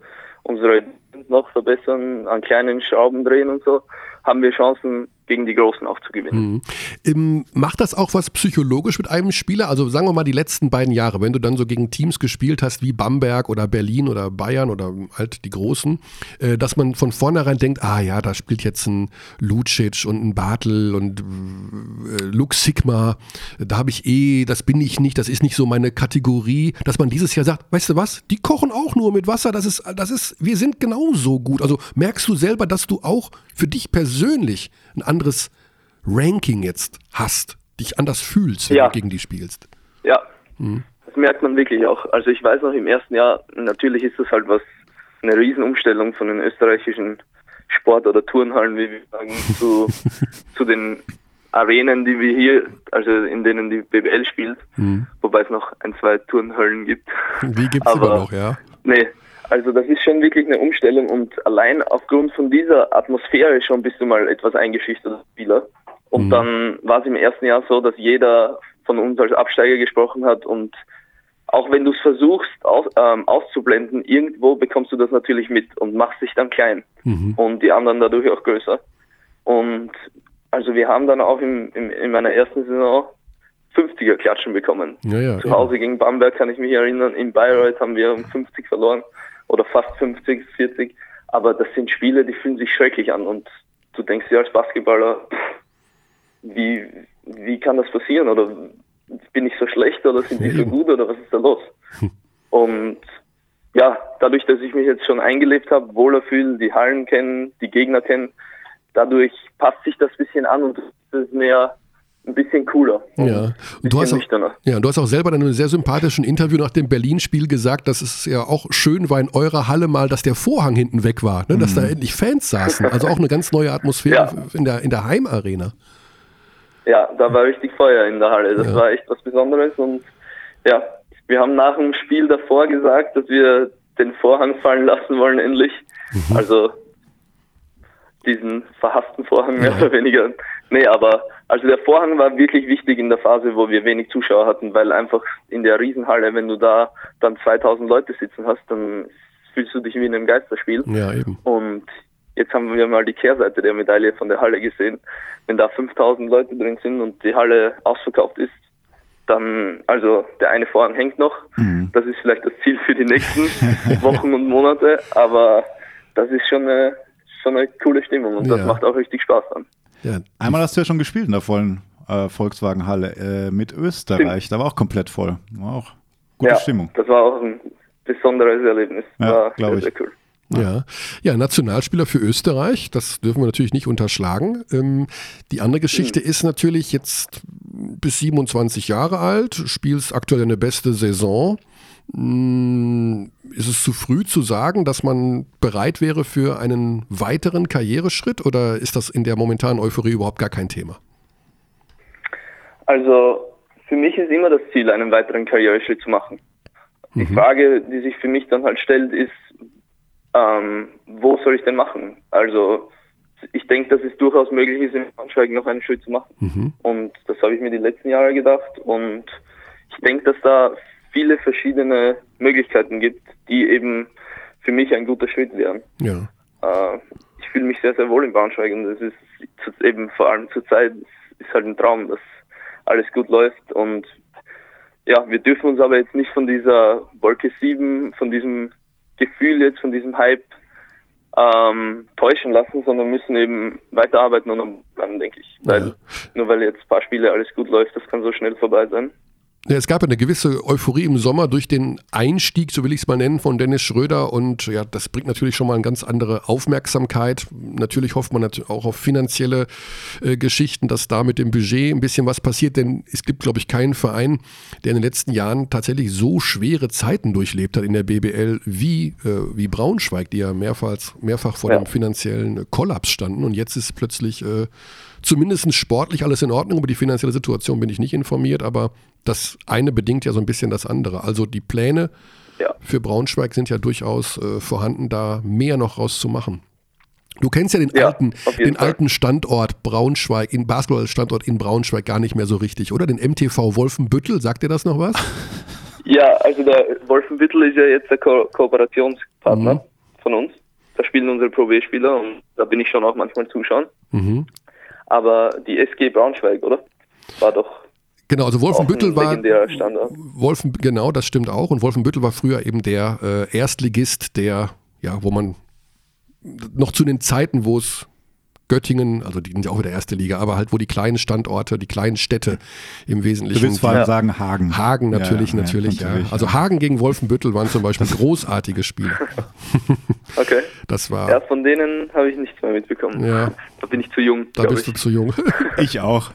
unsere noch verbessern, an kleinen Schrauben drehen und so, haben wir Chancen, gegen die Großen auch zu gewinnen. Mhm. Ähm, macht das auch was psychologisch mit einem Spieler? Also sagen wir mal die letzten beiden Jahre, wenn du dann so gegen Teams gespielt hast wie Bamberg oder Berlin oder Bayern oder halt die Großen, äh, dass man von vornherein denkt, ah ja, da spielt jetzt ein Lucic und ein Bartel und äh, Lux Sigma, da habe ich eh, das bin ich nicht, das ist nicht so meine Kategorie, dass man dieses Jahr sagt, weißt du was, die kochen auch nur mit Wasser, das ist, das ist, wir sind genauso gut. Also merkst du selber, dass du auch für dich persönlich ein anderes Ranking jetzt hast, dich anders fühlst, wenn Ja. du gegen die spielst. Ja, das merkt man wirklich auch. Also ich weiß noch im ersten Jahr, natürlich ist das halt was, eine Riesenumstellung von den österreichischen Sport- oder Turnhallen, wie wir sagen, zu, zu den Arenen, die wir hier, also in denen die BBL spielt, wobei es noch ein, zwei Turnhallen gibt. Wie gibt's Aber- immer noch, ja? Nee, also das ist schon wirklich eine Umstellung und allein aufgrund von dieser Atmosphäre schon bist du mal etwas eingeschüchtert als Spieler. Und dann war es im ersten Jahr so, dass jeder von uns als Absteiger gesprochen hat und auch wenn du es versuchst aus, ähm, auszublenden, irgendwo bekommst du das natürlich mit und machst dich dann klein Mhm. und die anderen dadurch auch größer. Und also wir haben dann auch im, im, in meiner ersten Saison 50er Klatschen bekommen. Ja, ja. Zu. Hause gegen Bamberg kann ich mich erinnern, in Bayreuth haben wir um 50 verloren oder fast 50, 40. Aber das sind Spiele, die fühlen sich schrecklich an und du denkst dir als Basketballer, wie, wie kann das passieren? Oder bin ich so schlecht oder sind die so gut oder was ist da los? Und ja, dadurch, dass ich mich jetzt schon eingelebt habe, wohler fühle, die Hallen kennen, die Gegner kennen, dadurch passt sich das bisschen an und es ist mehr ein bisschen cooler. Ja. Und du hast, auch, ja, du hast auch selber in einem sehr sympathischen Interview nach dem Berlin-Spiel gesagt, dass es ja auch schön war in eurer Halle mal, dass der Vorhang hinten weg war, ne? dass da endlich Fans saßen. Also auch eine ganz neue Atmosphäre Ja. in, der, in der Heimarena. Ja, da war richtig Feuer in der Halle. Das Ja. war echt was Besonderes und ja, wir haben nach dem Spiel davor gesagt, dass wir den Vorhang fallen lassen wollen endlich. Mhm. Also diesen verhassten Vorhang mehr Ja. oder weniger. Nee, aber also der Vorhang war wirklich wichtig in der Phase, wo wir wenig Zuschauer hatten, weil einfach in der Riesenhalle, wenn du da dann 2000 Leute sitzen hast, dann fühlst du dich wie in einem Geisterspiel. Ja, eben. Und jetzt haben wir mal die Kehrseite der Medaille von der Halle gesehen. Wenn da 5000 Leute drin sind und die Halle ausverkauft ist, dann, also der eine Vorhang hängt noch. Das ist vielleicht das Ziel für die nächsten Wochen und Monate, aber das ist schon eine, schon eine coole Stimmung und Ja. das macht auch richtig Spaß dann. Ja, Einmal hast du ja schon gespielt in der vollen äh, Volkswagen-Halle äh, mit Österreich. Da war auch komplett voll. War auch gute ja, Stimmung. Das war auch ein besonderes Erlebnis. Ja, war glaub sehr, ich. sehr cool. Ja. ja, Nationalspieler für Österreich, das dürfen wir natürlich nicht unterschlagen. Ähm, die andere Geschichte ist natürlich jetzt bis 27 Jahre alt, spielst aktuell eine beste Saison. Mm, Ist es zu früh zu sagen, dass man bereit wäre für einen weiteren Karriereschritt oder ist das in der momentanen Euphorie überhaupt gar kein Thema? Also für mich ist immer das Ziel, einen weiteren Karriereschritt zu machen. Die Frage, die sich für mich dann halt stellt, ist, ähm, wo soll ich denn machen? Also ich denke, dass es durchaus möglich ist, im Braunschweig noch einen Schritt zu machen. Und das habe ich mir die letzten Jahre gedacht. Und ich denke, dass da viele verschiedene Möglichkeiten gibt, die eben für mich ein guter Schritt wären. Ja. Äh, ich fühle mich sehr, sehr wohl in Braunschweig und es ist eben vor allem zur Zeit ist halt ein Traum, dass alles gut läuft und ja, wir dürfen uns aber jetzt nicht von dieser Wolke 7, von diesem Gefühl jetzt, von diesem Hype ähm, täuschen lassen, sondern müssen eben weiterarbeiten und bleiben, denke ich. Weil Ja. nur weil jetzt ein paar Spiele alles gut läuft, das kann so schnell vorbei sein. Ja, es gab ja eine gewisse Euphorie im Sommer durch den Einstieg, so will ich es mal nennen, von Dennis Schröder und ja, das bringt natürlich schon mal eine ganz andere Aufmerksamkeit. Natürlich hofft man auch auf finanzielle äh, Geschichten, dass da mit dem Budget ein bisschen was passiert, denn es gibt, glaube ich, keinen Verein, der in den letzten Jahren tatsächlich so schwere Zeiten durchlebt hat in der BBL wie, äh, wie Braunschweig, die ja mehrfach, mehrfach vor Ja. dem finanziellen Kollaps standen und jetzt ist plötzlich äh, zumindest sportlich alles in Ordnung. Über die finanzielle Situation bin ich nicht informiert, aber das eine bedingt ja so ein bisschen das andere. Also die Pläne Ja. für Braunschweig sind ja durchaus äh, vorhanden, da mehr noch rauszumachen. Du kennst ja den Ja, alten, den Fall. alten Standort Braunschweig, in Basketball-Standort in Braunschweig gar nicht mehr so richtig, oder? Den MTV Wolfenbüttel, sagt dir das noch was? Ja, also der Wolfenbüttel ist ja jetzt der Ko Kooperationspartner Mhm. von uns. Da spielen unsere Pro B-Spieler und da bin ich schon auch manchmal zuschauen. Mhm. Aber die SG Braunschweig, oder? War doch Genau, also Wolfenbüttel war. Wolfen, genau, das stimmt auch. Und Wolfenbüttel war früher eben der äh, Erstligist, der, ja, wo man noch zu den Zeiten, wo es Göttingen, also die sind ja auch wieder erste Liga, aber halt, wo die kleinen Standorte, die kleinen Städte im Du Wesentlichen. willst vor allem Ja. sagen Hagen. Hagen natürlich, Ja, ja, natürlich, ja. natürlich, Also Hagen gegen Wolfenbüttel waren zum Beispiel großartige Spiele. Okay. Das war, Ja, von denen habe ich nichts mehr mitbekommen. ja, Da bin ich zu jung, da bist ich. du zu jung. Ich auch.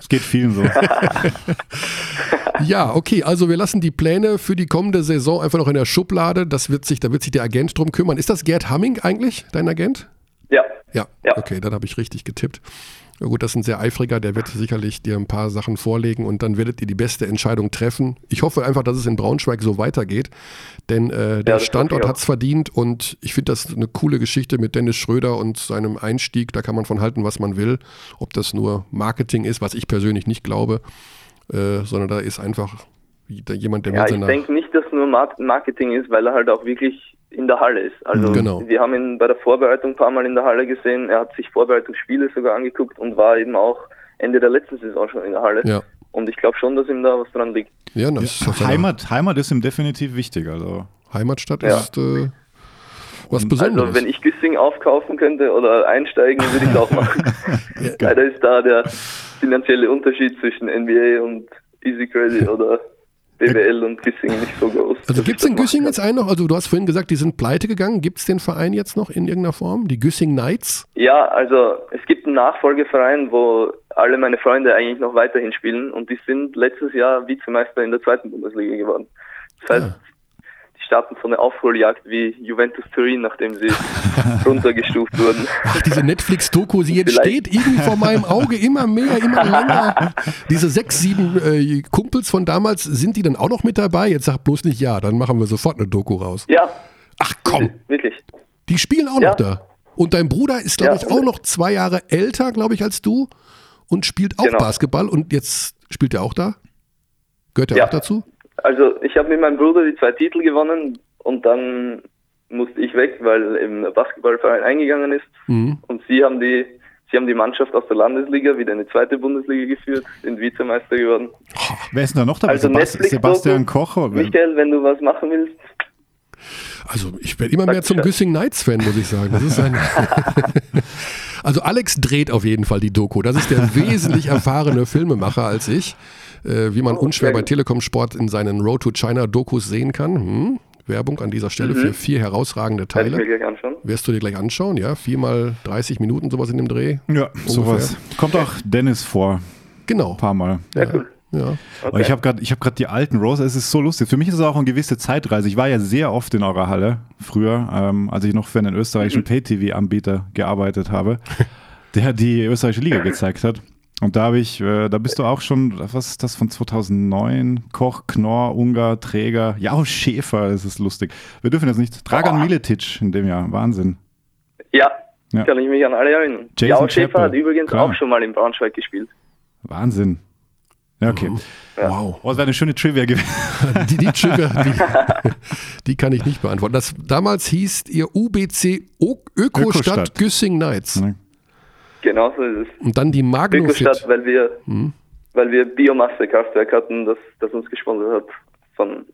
Es geht vielen so. Ja, okay, also wir lassen die Pläne für die kommende Saison einfach noch in der Schublade. Das wird sich, da wird sich der Agent drum kümmern. Ist das Gerd Hamming eigentlich, dein Agent? Ja, Ja, Ja. okay, dann habe ich richtig getippt. Ja gut, das ist ein sehr eifriger, der wird sicherlich dir ein paar Sachen vorlegen und dann werdet ihr die beste Entscheidung treffen. Ich hoffe einfach, dass es in Braunschweig so weitergeht, denn äh, der hoffe Standort ich hat es verdient und ich finde das eine coole Geschichte mit Dennis Schröder und seinem Einstieg. Da kann man von halten, was man will. Ob das nur Marketing ist, was ich persönlich nicht glaube, äh, sondern da ist einfach jemand, der ja mit ich seiner... denke nicht, dass nur Mar- Marketing ist, weil er halt auch wirklich in der Halle ist. Also Genau. wir haben ihn bei der Vorbereitung ein paar Mal in der Halle gesehen. Er hat sich Vorbereitungsspiele sogar angeguckt und war eben auch Ende der letzten Saison schon in der Halle. Ja, Und ich glaube schon, dass ihm da was dran liegt. ja, das ist Heimat, Heimat ist ihm definitiv wichtig. Also Heimatstadt Ja. ist äh, was Besonderes. Also wenn ich Güssing aufkaufen könnte oder einsteigen, würde ich es auch machen. Leider ist da der finanzielle Unterschied zwischen NBA und Easy Credit oder BWL und Güssing nicht so groß. Also gibt es in Güssing jetzt einen noch? Also du hast vorhin gesagt, die sind pleite gegangen. Gibt es den Verein jetzt noch in irgendeiner Form? Die Güssing Knights? Ja, also es gibt einen Nachfolgeverein, wo alle meine Freunde eigentlich noch weiterhin spielen und die sind letztes Jahr Vizemeister in der zweiten Bundesliga geworden. Das heißt, die starten so eine Aufholjagd wie Juventus Turin, nachdem sie runtergestuft wurden. Ach, diese Netflix-Doku, sie Vielleicht- entsteht irgendwie vor meinem Auge immer mehr, immer länger. Diese sechs, sieben äh, Kumpels von damals, sind die dann auch noch mit dabei? Jetzt sag bloß nicht ja, dann machen wir sofort eine Doku raus. Ja, Ach komm, wirklich. die spielen auch Ja. noch da. Und dein Bruder ist, glaube Ja. ich, auch noch zwei Jahre älter, glaube ich, als du und spielt auch Genau. Basketball und jetzt spielt er auch da? Gehört er Ja. auch dazu? Also ich habe mit meinem Bruder die zwei Titel gewonnen und dann musste ich weg, weil eben der Basketballverein eingegangen ist. Mhm. Und sie haben die sie haben die Mannschaft aus der Landesliga wieder in die zweite Bundesliga geführt, sind Vizemeister geworden. Wer ist denn da noch dabei? Also Sebast Sebastian Doku. Koch? oder- Michael, wenn du was machen willst, Also ich werde immer mehr zum. Güssing Knights Fan, muss ich sagen. Das ist ein also Alex dreht auf jeden Fall die Doku. Das ist der wesentlich erfahrene Filmemacher als ich, äh, wie man unschwer sehr bei. Telekom Sport in seinen Road to China Dokus sehen kann. Hm. Werbung an dieser Stelle für vier herausragende werde ich mir Teile. gleich anschauen. Wirst du dir gleich anschauen, ja? Viermal 30 Minuten, sowas in dem Dreh. Ja, sowas. Kommt auch Dennis vor, Genau. ein paar Mal. Sehr cool. Ja. Aber ich habe gerade ich hab grad die alten Rose, es ist so lustig. Für mich ist es auch eine gewisse Zeitreise. Ich war ja sehr oft in eurer Halle früher, ähm, als ich noch für einen österreichischen Pay-TV-Anbieter gearbeitet habe, der die österreichische Liga gezeigt hat. Und da habe ich, äh, da bist du auch schon, was ist das von 2009? Koch, Knorr, Ungar, Träger, ja, Schäfer, es ist lustig. Wir dürfen jetzt nicht. Dragan Miletic in dem Jahr, Wahnsinn. Ja, Ja. kann ich mich an alle erinnern. Jason Jao Schäfer Chappell. hat übrigens Klar. auch schon mal in Braunschweig gespielt. Wahnsinn. Ja, okay. Wow. Oh, das wäre eine schöne Trivia gewesen. Die, die Trivia, die, die kann ich nicht beantworten. Das, damals hieß ihr UBC Ökostadt, Ökostadt. Güssing Knights. Genau so ist es. Und dann die Magnofit. Weil wir, Hm. weil wir Biomasse-Kraftwerk hatten, das, das uns gesponsert hat von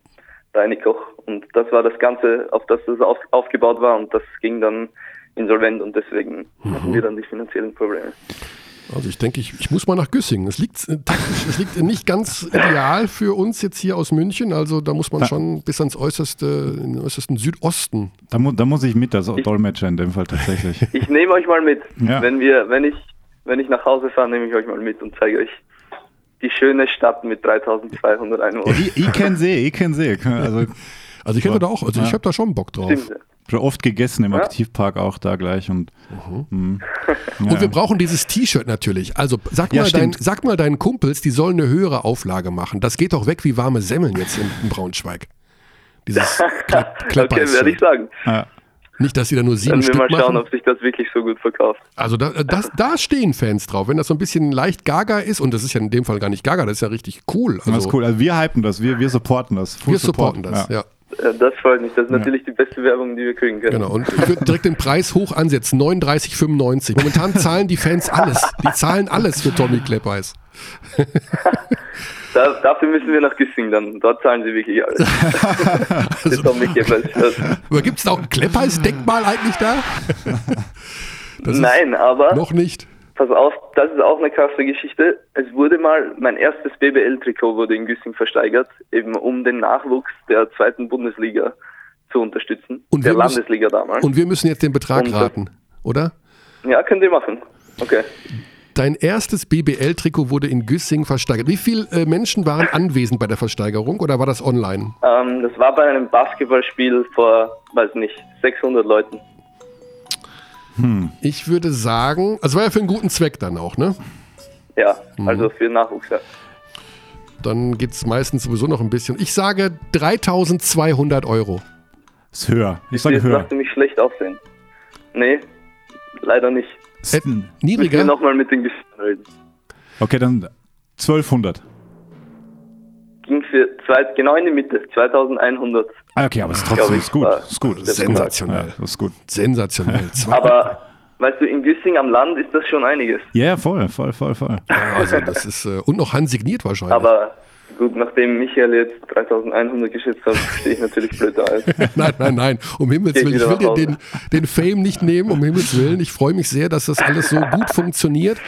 Reini Koch. Und das war das Ganze, auf das das auf, aufgebaut war und das ging dann insolvent und deswegen Mhm. hatten wir dann die finanziellen Probleme. Also ich denke, ich, ich muss mal nach Güssing. Es liegt äh, taktisch, es liegt nicht ganz ideal für uns jetzt hier aus München. Also da muss man schon bis ans äußerste, in den äußersten Südosten. Da, mu da muss ich mit als Dolmetscher in dem Fall tatsächlich. Ich nehme euch mal mit. Ja. Wenn wir, wenn ich, wenn ich nach Hause fahre, nehme ich euch mal mit und zeige euch die schöne Stadt mit 3200 Einwohnern. ich, ich kenne See, ich kenne See. Also Also ich hätte da auch, also ich Ja. habe da schon Bock drauf. Stimmt. Schon oft gegessen im Ja. Aktivpark auch da gleich und mhm. Und Ja. wir brauchen dieses T-Shirt natürlich. Also sag Ja, mal, dein, stimmt. sag mal deinen Kumpels, die sollen eine höhere Auflage machen. Das geht doch weg wie warme Semmeln jetzt in, in Braunschweig. Dieses Kle Okay, werde ich sagen. Ja. Nicht, dass sie da nur sieben Dann wir Stück mal schauen, machen. ob sich das wirklich so gut verkauft. Also da, das, da stehen Fans drauf. Wenn das so ein bisschen leicht gaga ist, und das ist ja in dem Fall gar nicht gaga, das ist ja richtig cool. Also, Das ist cool. Also wir hypen das, wir, wir supporten das. Full Wir supporten Support. das, ja. Äh, Das freut mich. Das ist natürlich die beste Werbung, die wir kriegen können. Genau, und ich würde direkt den Preis hoch ansetzen, 39,95. Momentan zahlen die Fans alles. Die zahlen alles für Tommy Kleppeis. Da, dafür müssen wir nach Güssing dann. Dort zahlen sie wirklich alles. mich jedenfalls. Das, Aber gibt es da auch ein Kleppeis-Denkmal eigentlich da? Das nein, aber Noch nicht. Pass auf, das ist auch eine krasse Geschichte. Es wurde mal, mein erstes BBL-Trikot wurde in Güssing versteigert, eben um den Nachwuchs der zweiten Bundesliga zu unterstützen. Und der wir müssen- Landesliga damals. Und wir müssen jetzt den Betrag Und- raten, oder? ja, könnt ihr machen. Okay. Dein erstes BBL-Trikot wurde in Güssing versteigert. Wie viele äh, Menschen waren anwesend bei der Versteigerung oder war das online? Ähm, das war bei einem Basketballspiel vor, weiß nicht, 600 Leuten. Ich würde sagen, also war ja für einen guten Zweck dann auch, ne? Ja, Mhm. also für Nachwuchs. Ja. Dann geht es meistens sowieso noch ein bisschen. Ich sage 3200 Euro. Ist höher. Ich sage höher. lasst ihr mich schlecht aussehen. Nee, leider nicht. Wir niedriger? nochmal mit den Geschichten reden. Okay, dann 1200. Ging für zwei, genau in die Mitte, 2100. Ah, okay, aber es ist trotzdem ist gut. Ist gut. Ist. Sensationell. Ja, das ist gut. Sensationell. Aber, weißt du, in Güssing am Land ist das schon einiges. Ja, yeah, voll, voll, voll, voll. Also das ist äh, und noch handsigniert wahrscheinlich. Aber gut, nachdem Michael jetzt 3100 geschätzt hat, stehe ich natürlich blöd da. nein, nein, nein. Um Himmels Willen, ich will dir den, den Fame nicht nehmen, um Himmels Willen. Ich freue mich sehr, dass das alles so gut funktioniert.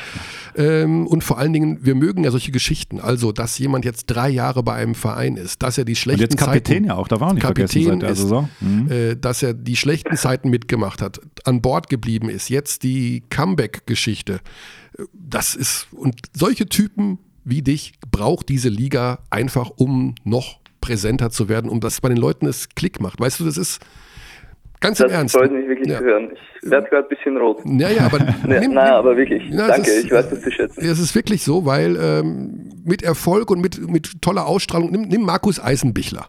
Ähm, und vor allen Dingen, wir mögen ja solche Geschichten. Also, dass jemand jetzt drei Jahre bei einem Verein ist, dass er die Und schlechten jetzt Kapitän Zeiten, ja auch, da war auch nicht Kapitän vergessen seit der ist, Saison. Mhm. äh, dass er die schlechten Zeiten mitgemacht hat, an Bord geblieben ist, jetzt die Comeback-Geschichte. Das ist, und solche Typen wie dich braucht diese Liga einfach, um noch präsenter zu werden, um dass bei den Leuten es Klick macht. Weißt du, das ist ganz im Das Ernst. freut mich wirklich Ja. zu hören. Ich werde gerade ein bisschen rot. Ja, ja, aber Ne, nimm- nein, nimm- aber wirklich. Ja, es Danke, ist- ich weiß das zu schätzen. Es ist wirklich so, weil ähm, mit Erfolg und mit, mit toller Ausstrahlung, nimm, nimm Markus Eisenbichler.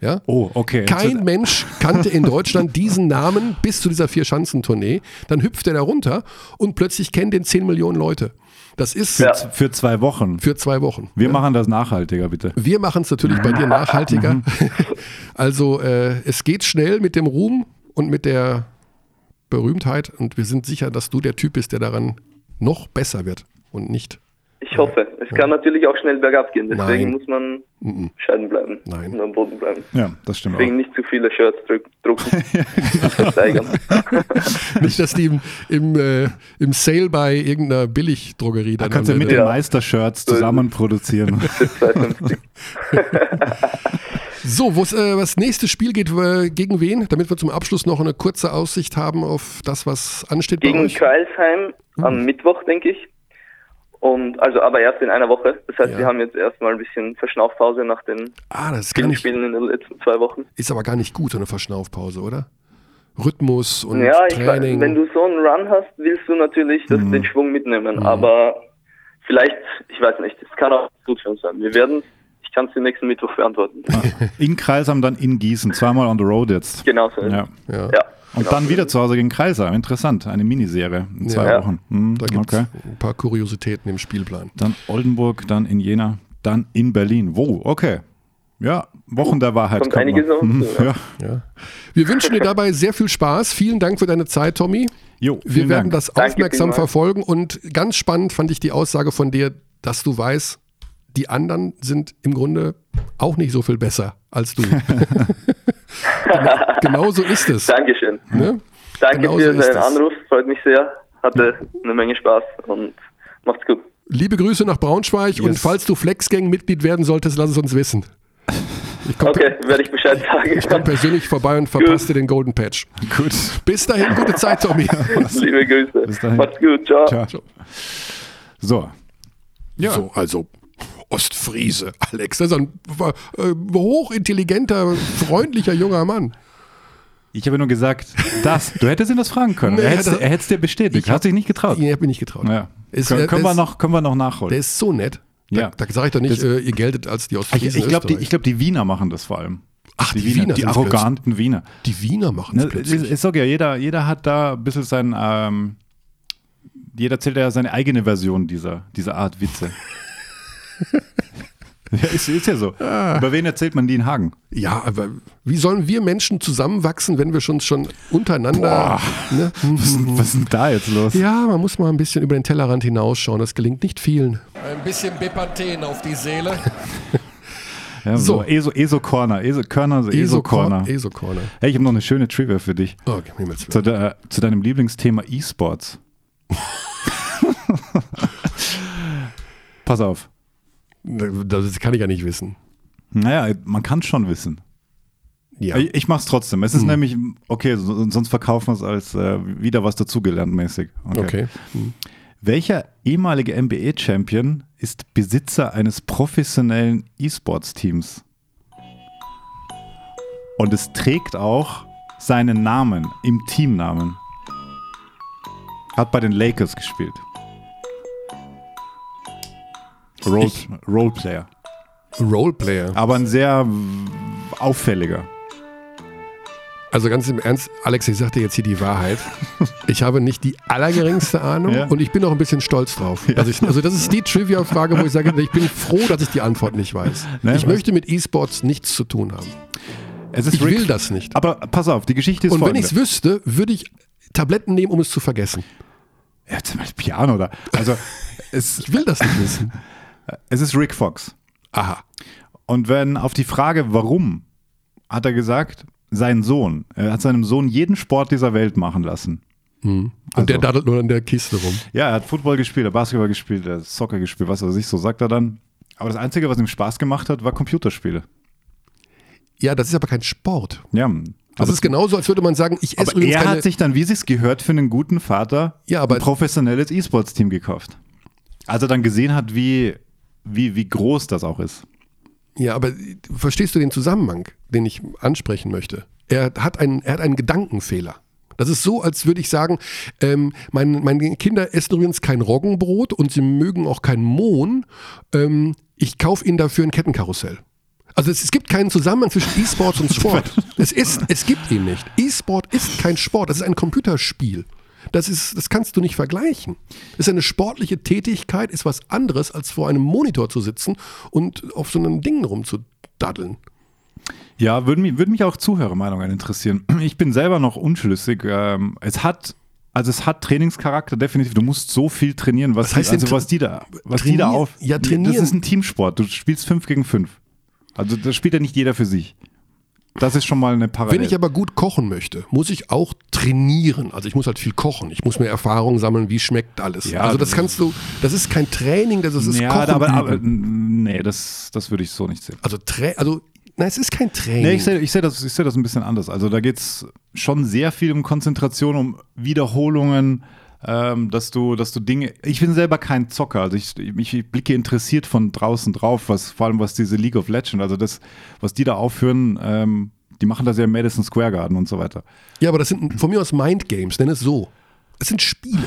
Ja? Oh, okay. Kein Mensch kannte in Deutschland diesen Namen bis zu dieser Vier-Schanzentournee. Dann hüpft er da runter und plötzlich kennen den 10 Millionen Leute. Das ist Ja. Für zwei Wochen. für zwei Wochen. Wir machen das nachhaltiger, bitte. Wir machen es natürlich bei dir nachhaltiger. Also äh, es geht schnell mit dem Ruhm und mit der Berühmtheit und wir sind sicher, dass du der Typ bist, der daran noch besser wird und nicht. Ich hoffe. Es kann natürlich auch schnell bergab gehen. Deswegen Nein. muss man Mhm. bescheiden bleiben. Nein. Und am Boden bleiben. Ja, das stimmt Deswegen auch. nicht zu viele Shirts drück, drucken. Versteigern. Nicht, dass die im, im, äh, im Sale bei irgendeiner Billigdrogerie Da dann kannst du mit den Ja. Meistershirts zusammen produzieren. Für 2,50. So, wo's, äh, das nächste Spiel geht äh, gegen wen? Damit wir zum Abschluss noch eine kurze Aussicht haben auf das, was ansteht Gegen euch. Kreilsheim Hm. am Mittwoch, denke ich. Und also aber erst in einer Woche. Das heißt, Ja. wir haben jetzt erstmal ein bisschen Verschnaufpause nach den Ah, das vielen nicht, Spielen in den letzten zwei Wochen. ist aber gar nicht gut, so eine Verschnaufpause, oder? Rhythmus und ja, ich weiß, Training. Mhm. wenn du so einen Run hast, willst du natürlich das, den Schwung mitnehmen. Aber vielleicht, ich weiß nicht, es kann auch gut für uns sein. Wir werden, ich kann es den nächsten Mittwoch beantworten. In Kreisheim, dann in Gießen. Zweimal on the road jetzt. Genau so. Ja. ja. Ja, Und genau dann wieder zu Hause gegen Kreisheim. Interessant. Eine Miniserie in zwei Ja. Wochen. Hm, Da gibt es okay. ein paar Kuriositäten im Spielplan. Dann Oldenburg, dann in Jena, dann in Berlin. Wo? Okay. Ja, Wochen der Wahrheit. Kommt einiges noch. auf, Mhm, ja. ja. Wir wünschen dir dabei sehr viel Spaß. Vielen Dank für deine Zeit, Tommy. Jo, Wir werden Dank. das aufmerksam verfolgen und ganz spannend fand ich die Aussage von dir, dass du weißt, die anderen sind im Grunde auch nicht so viel besser als du. genau, genau so ist es. Dankeschön. Ne? Danke Genau für so ist deinen. Anruf, freut mich sehr. Hatte eine Menge Spaß und macht's gut. Liebe Grüße nach Braunschweig und Yes. falls du Flexgang-Mitglied werden solltest, lass es uns wissen. Ich komme Okay, werde ich Bescheid sagen. ich komm persönlich vorbei und verpasse dir den Golden Patch. Gut. Bis dahin, gute Zeit, Tommy. Liebe Grüße. Bis dahin. Macht's gut, ciao. Ciao. So. Ja. So, also Ostfriese, Alex. Das ist ein äh, hochintelligenter, freundlicher junger Mann. Ich habe nur gesagt, das. Du hättest ihn das fragen können. Nee, er hätte es dir bestätigt. Ich hab- Hast dich nicht getraut. Ich habe mich nicht getraut. Ja. Ist- können, der- können, wir ist- noch, können wir noch nachholen. Der ist so nett. Da, Ja. da sage ich doch nicht, Das- äh, ihr geltet als die ich Ostfriesen ich glaube, die, ich glaub, die Wiener machen das vor allem. Ach, die, Die, Wiener, die sind's arroganten Wiener. Die Wiener machen es Ne, plötzlich. ich, ich sag ja, jeder, jeder hat da ein bisschen sein, ähm, jeder erzählt ja seine eigene Version dieser, dieser Art Witze. ja, ist, ist ja so. Ah. Über wen erzählt man die in Hagen? Ja, aber wie sollen wir Menschen zusammenwachsen, wenn wir schon, schon untereinander. Ne? Was, ist denn- was ist denn da jetzt los? Ja, man muss mal ein bisschen über den Tellerrand hinausschauen. Das gelingt nicht vielen. Ein bisschen Bepanthen auf die Seele. Ja, So. so. ESO, ESO Corner, ESO Körner, so ESO Corner. ESO Corner. Hey, ich habe noch eine schöne Trivia für dich. Oh, Himmels Zu, de, zu deinem Lieblingsthema E-Sports. Pass auf. Willen. Das kann ich ja nicht wissen. Naja, man kann es schon wissen. Ja. Ich, ich mach's trotzdem. Es ist nämlich, okay, so, sonst verkaufen wir es als äh, wieder was dazugelernt mäßig. Okay. Hm. Welcher ehemalige NBA-Champion ist Besitzer eines professionellen E-Sports-Teams? Und es trägt auch seinen Namen im Teamnamen. Hat bei den Lakers gespielt. Role, Ich- Roleplayer. Roleplayer. Aber ein sehr auffälliger. Also ganz im Ernst, Alex, ich sag dir jetzt hier die Wahrheit. Ich habe nicht die allergeringste Ahnung Ja. und ich bin auch ein bisschen stolz drauf. Dass ich, also das ist die Trivia-Frage, wo ich sage, ich bin froh, dass ich die Antwort nicht weiß. Ne, ich was- möchte mit E-Sports nichts zu tun haben. Es ist Ich Rick- will das nicht. Aber pass auf, die Geschichte ist Und wenn ich folgende. es wüsste, würde ich Tabletten nehmen, um es zu vergessen. Ja, zum Beispiel Piano oder. Also, es, Ich will das nicht wissen. Es ist Rick Fox. Aha. Und wenn auf die Frage, warum, hat er gesagt, sein Sohn, er hat seinem Sohn jeden Sport dieser Welt machen lassen. Und Also- der daddelt nur an der Kiste rum. Ja, er hat Football gespielt, er hat Basketball gespielt, er hat Soccer gespielt, was weiß ich, so sagt er dann. Aber das Einzige, was ihm Spaß gemacht hat, war Computerspiele. Ja, das ist aber kein Sport. Ja, Das ist genauso, als würde man sagen, ich esse aber übrigens er hat sich dann, wie es gehört, für einen guten Vater Ja, aber- ein professionelles E-Sports-Team gekauft. Als er dann gesehen hat, wie, wie, wie groß das auch ist. Ja, aber verstehst du den Zusammenhang, den ich ansprechen möchte? Er hat einen, er hat einen Gedankenfehler. Das ist so, als würde ich sagen, ähm, mein, meine Kinder essen übrigens kein Roggenbrot und sie mögen auch kein Mohn. Ähm, ich kaufe ihnen dafür ein Kettenkarussell. Also es, es gibt keinen Zusammenhang zwischen E-Sports und Sport. es, ist, es gibt ihn nicht. E-Sport ist kein Sport, das ist ein Computerspiel. Das, ist, das kannst du nicht vergleichen. Es ist eine sportliche Tätigkeit, ist was anderes, als vor einem Monitor zu sitzen und auf so einem Ding rumzudaddeln. Ja, würde mich, würde mich auch Zuhörermeinungen interessieren. Ich bin selber noch unschlüssig. Ähm, es hat, also es hat Trainingscharakter, definitiv. Du musst so viel trainieren, was, Was heißt die, also was die da, was die da auf. Ja, trainieren. Das ist ein Teamsport. Du spielst fünf gegen fünf. Also das spielt ja nicht jeder für sich. Das ist schon mal eine Parallele. Wenn ich aber gut kochen möchte, muss ich auch trainieren. Also ich muss halt viel kochen. Ich muss mir Erfahrung sammeln, wie schmeckt alles. Ja, also das kannst du, das ist kein Training, das ist ja, Kochen. aber, aber nee, das, das würde ich so nicht sehen. also, also, nein, es ist kein Training. Nee, ich sehe ich seh das, ich seh das ein bisschen anders. Also da geht es schon sehr viel um Konzentration, um Wiederholungen, ähm, dass du, dass du Dinge. Ich bin selber kein Zocker, also ich, ich blicke interessiert von draußen drauf, was vor allem was diese League of Legends, also das, was die da aufführen, ähm, die machen das ja im Madison Square Garden und so weiter. ja, aber das sind von mir aus Mindgames, nenn es so. Es sind Spiele.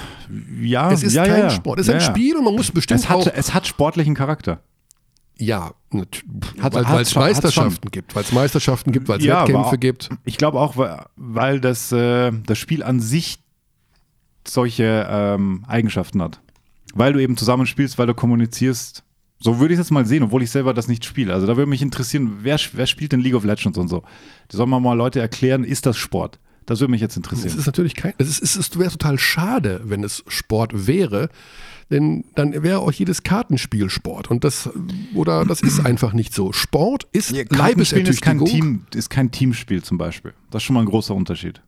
Ja, Es ist ja, kein ja. Sport. Es ist ja, ein. Spiel und man muss bestimmt Es hat, auch. es hat sportlichen Charakter. Ja, Hat- weil es Meisterschaften gibt, weil es Meisterschaften gibt, weil es Wettkämpfe gibt. Ich glaube auch, weil- weil das, äh, das Spiel an sich solche ähm, Eigenschaften hat. Weil du eben zusammenspielst, weil du kommunizierst. So würde ich es jetzt mal sehen, obwohl ich selber das nicht spiele. Also da würde mich interessieren, wer, wer spielt denn League of Legends und so? Da sollen wir mal Leute erklären, ist das Sport? Das würde mich jetzt Es interessieren. ist natürlich kein, es, ist, es wäre total schade, wenn es Sport wäre, denn dann wäre auch jedes Kartenspiel Sport und das oder das ist einfach nicht so. Sport ist Kartenspielen ist kein, Leibesertüchtigung. Team, ist kein Teamspiel zum Beispiel. Das ist schon mal ein großer Unterschied.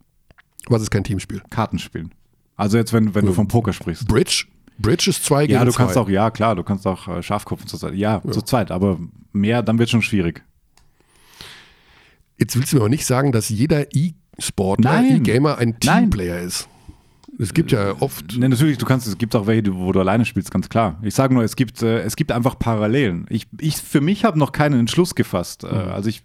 Was ist kein Teamspiel? Kartenspielen. Also jetzt, wenn, wenn du vom Poker sprichst. Bridge? Bridge ist zwei gegen Ja, du zwei. kannst auch, ja klar, du kannst auch äh, Schafkopf zu zweit. Ja, zu zweit, aber mehr, dann wird schon schwierig. Jetzt willst du mir aber nicht sagen, dass jeder E-Sportler. E-Gamer ein. Teamplayer ist. Es gibt ja oft. Ne, natürlich, du kannst, es gibt auch welche, wo du alleine spielst, ganz klar. Ich sage nur, es gibt, äh, es gibt einfach Parallelen. Ich, ich für mich habe noch keinen Entschluss gefasst. Äh, also ich,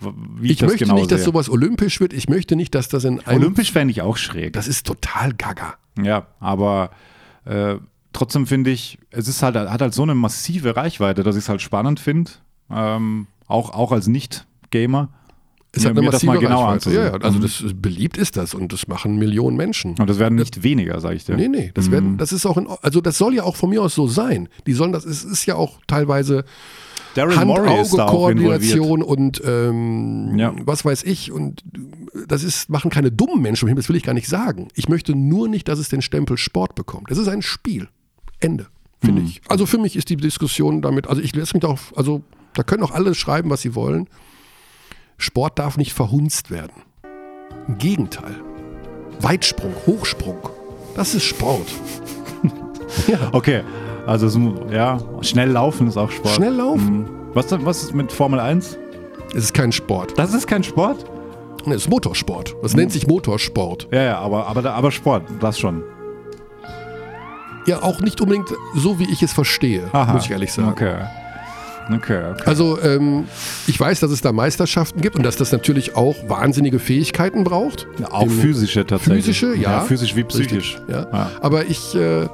wie ich, Ich das möchte genau nicht, dass sehe. sowas olympisch wird. Ich möchte nicht, dass das in einem. Olympisch fände ich auch schräg. Das ist total gaga. Ja, aber äh, trotzdem finde ich, es ist halt, hat halt so eine massive Reichweite, dass ich es halt spannend finde. Ähm, auch, auch als Nicht-Gamer. Es mir- hat eine mir das mal genauer Reichweite. Ja, ja, anzusehen. also das beliebt ist das und das machen Millionen Menschen. Und das werden nicht weniger, sage ich dir. Nee, nee, das werden, das ist auch in, also das soll ja auch von mir aus so sein. Die sollen das, es ist ja auch teilweise Auch. Hand-Auge-Koordination und ähm, Ja. was weiß ich. Und das ist, machen keine dummen Menschen, das will ich gar nicht sagen. Ich möchte nur nicht, dass es den Stempel Sport bekommt. Es ist ein Spiel. Ende, finde Hm. ich. Also für mich ist die Diskussion damit, also ich lasse mich darauf, also da können auch alle schreiben, was sie wollen. Sport darf nicht verhunzt werden. Im Gegenteil. Weitsprung, Hochsprung, das ist Sport. Okay, also es, ja, schnell laufen ist auch Sport. Schnell laufen. Mhm. Was, was ist mit Formel 1? Es ist kein Sport. Das ist kein Sport? Es ist Motorsport. Das nennt sich Motorsport. Ja, ja, aber, aber, aber Sport, das schon. Ja, auch nicht unbedingt so, wie ich es verstehe, Aha. muss ich ehrlich sagen. Okay. Okay, okay. Also ähm, ich weiß, dass es da Meisterschaften gibt und dass das natürlich auch wahnsinnige Fähigkeiten braucht. Auch Im- physische tatsächlich. Physische, ja. physisch wie Richtig, psychisch. Ja. Ja. Aber ich, äh,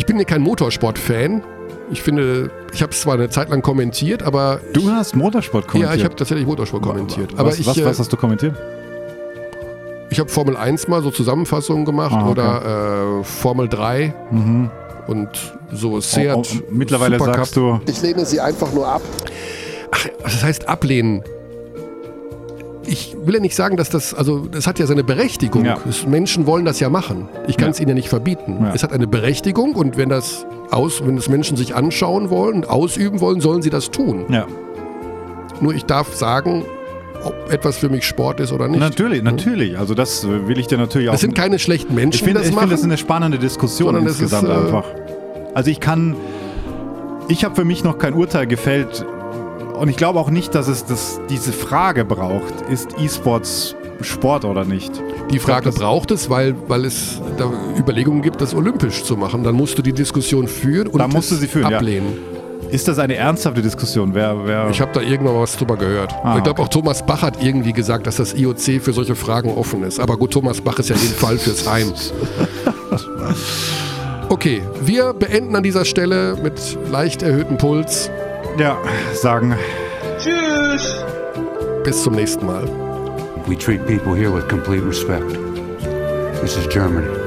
ich bin ja kein Motorsport-Fan. Ich finde, ich habe es zwar eine Zeit lang kommentiert, aber Du hast Motorsport ja, kommentiert. ich habe tatsächlich Motorsport kommentiert. Aber was, ich, was, äh, was hast du kommentiert? ich habe Formel 1 mal so Zusammenfassungen gemacht Ah, okay. oder äh, Formel 3 Mhm. und so Seat. Oh, oh, mittlerweile Supercup. sagst du, Ich lehne sie einfach nur ab. Ach, das heißt ablehnen. Ich will ja nicht sagen, dass das, also das hat ja seine Berechtigung. Ja. Menschen wollen das ja machen. Ich kann Ja. es ihnen ja nicht verbieten. Ja. Es hat eine Berechtigung und wenn das aus, wenn das Menschen sich anschauen wollen, ausüben wollen, sollen sie das tun. ja. Nur ich darf sagen, ob etwas für mich Sport ist oder nicht. Natürlich, natürlich. Also das äh, will ich dir natürlich auch. Es sind keine schlechten Menschen, ich finde, die das ich machen. finde, das ist eine spannende Diskussion insgesamt ist, äh, einfach. Also ich kann, ich habe für mich noch kein Urteil gefällt und ich glaube auch nicht, dass es das, diese Frage braucht, ist E-Sports Sport oder nicht. Die Frage das- braucht es, weil, weil es da Überlegungen gibt, das olympisch zu machen. Dann musst du die Diskussion führen und Da musst du sie führen, ja. ablehnen. Ist das eine ernsthafte Diskussion? Wer, wer Ich habe da irgendwann mal was drüber gehört. Ah, ich glaube okay. auch Thomas Bach hat irgendwie gesagt, dass das IOC für solche Fragen offen ist. Aber gut, Thomas Bach ist ja in jedem Fall fürs Heim. Okay, wir beenden an dieser Stelle mit leicht erhöhtem Puls. Ja, sagen, Bis zum nächsten Mal. We treat people here with complete respect. This is Germany.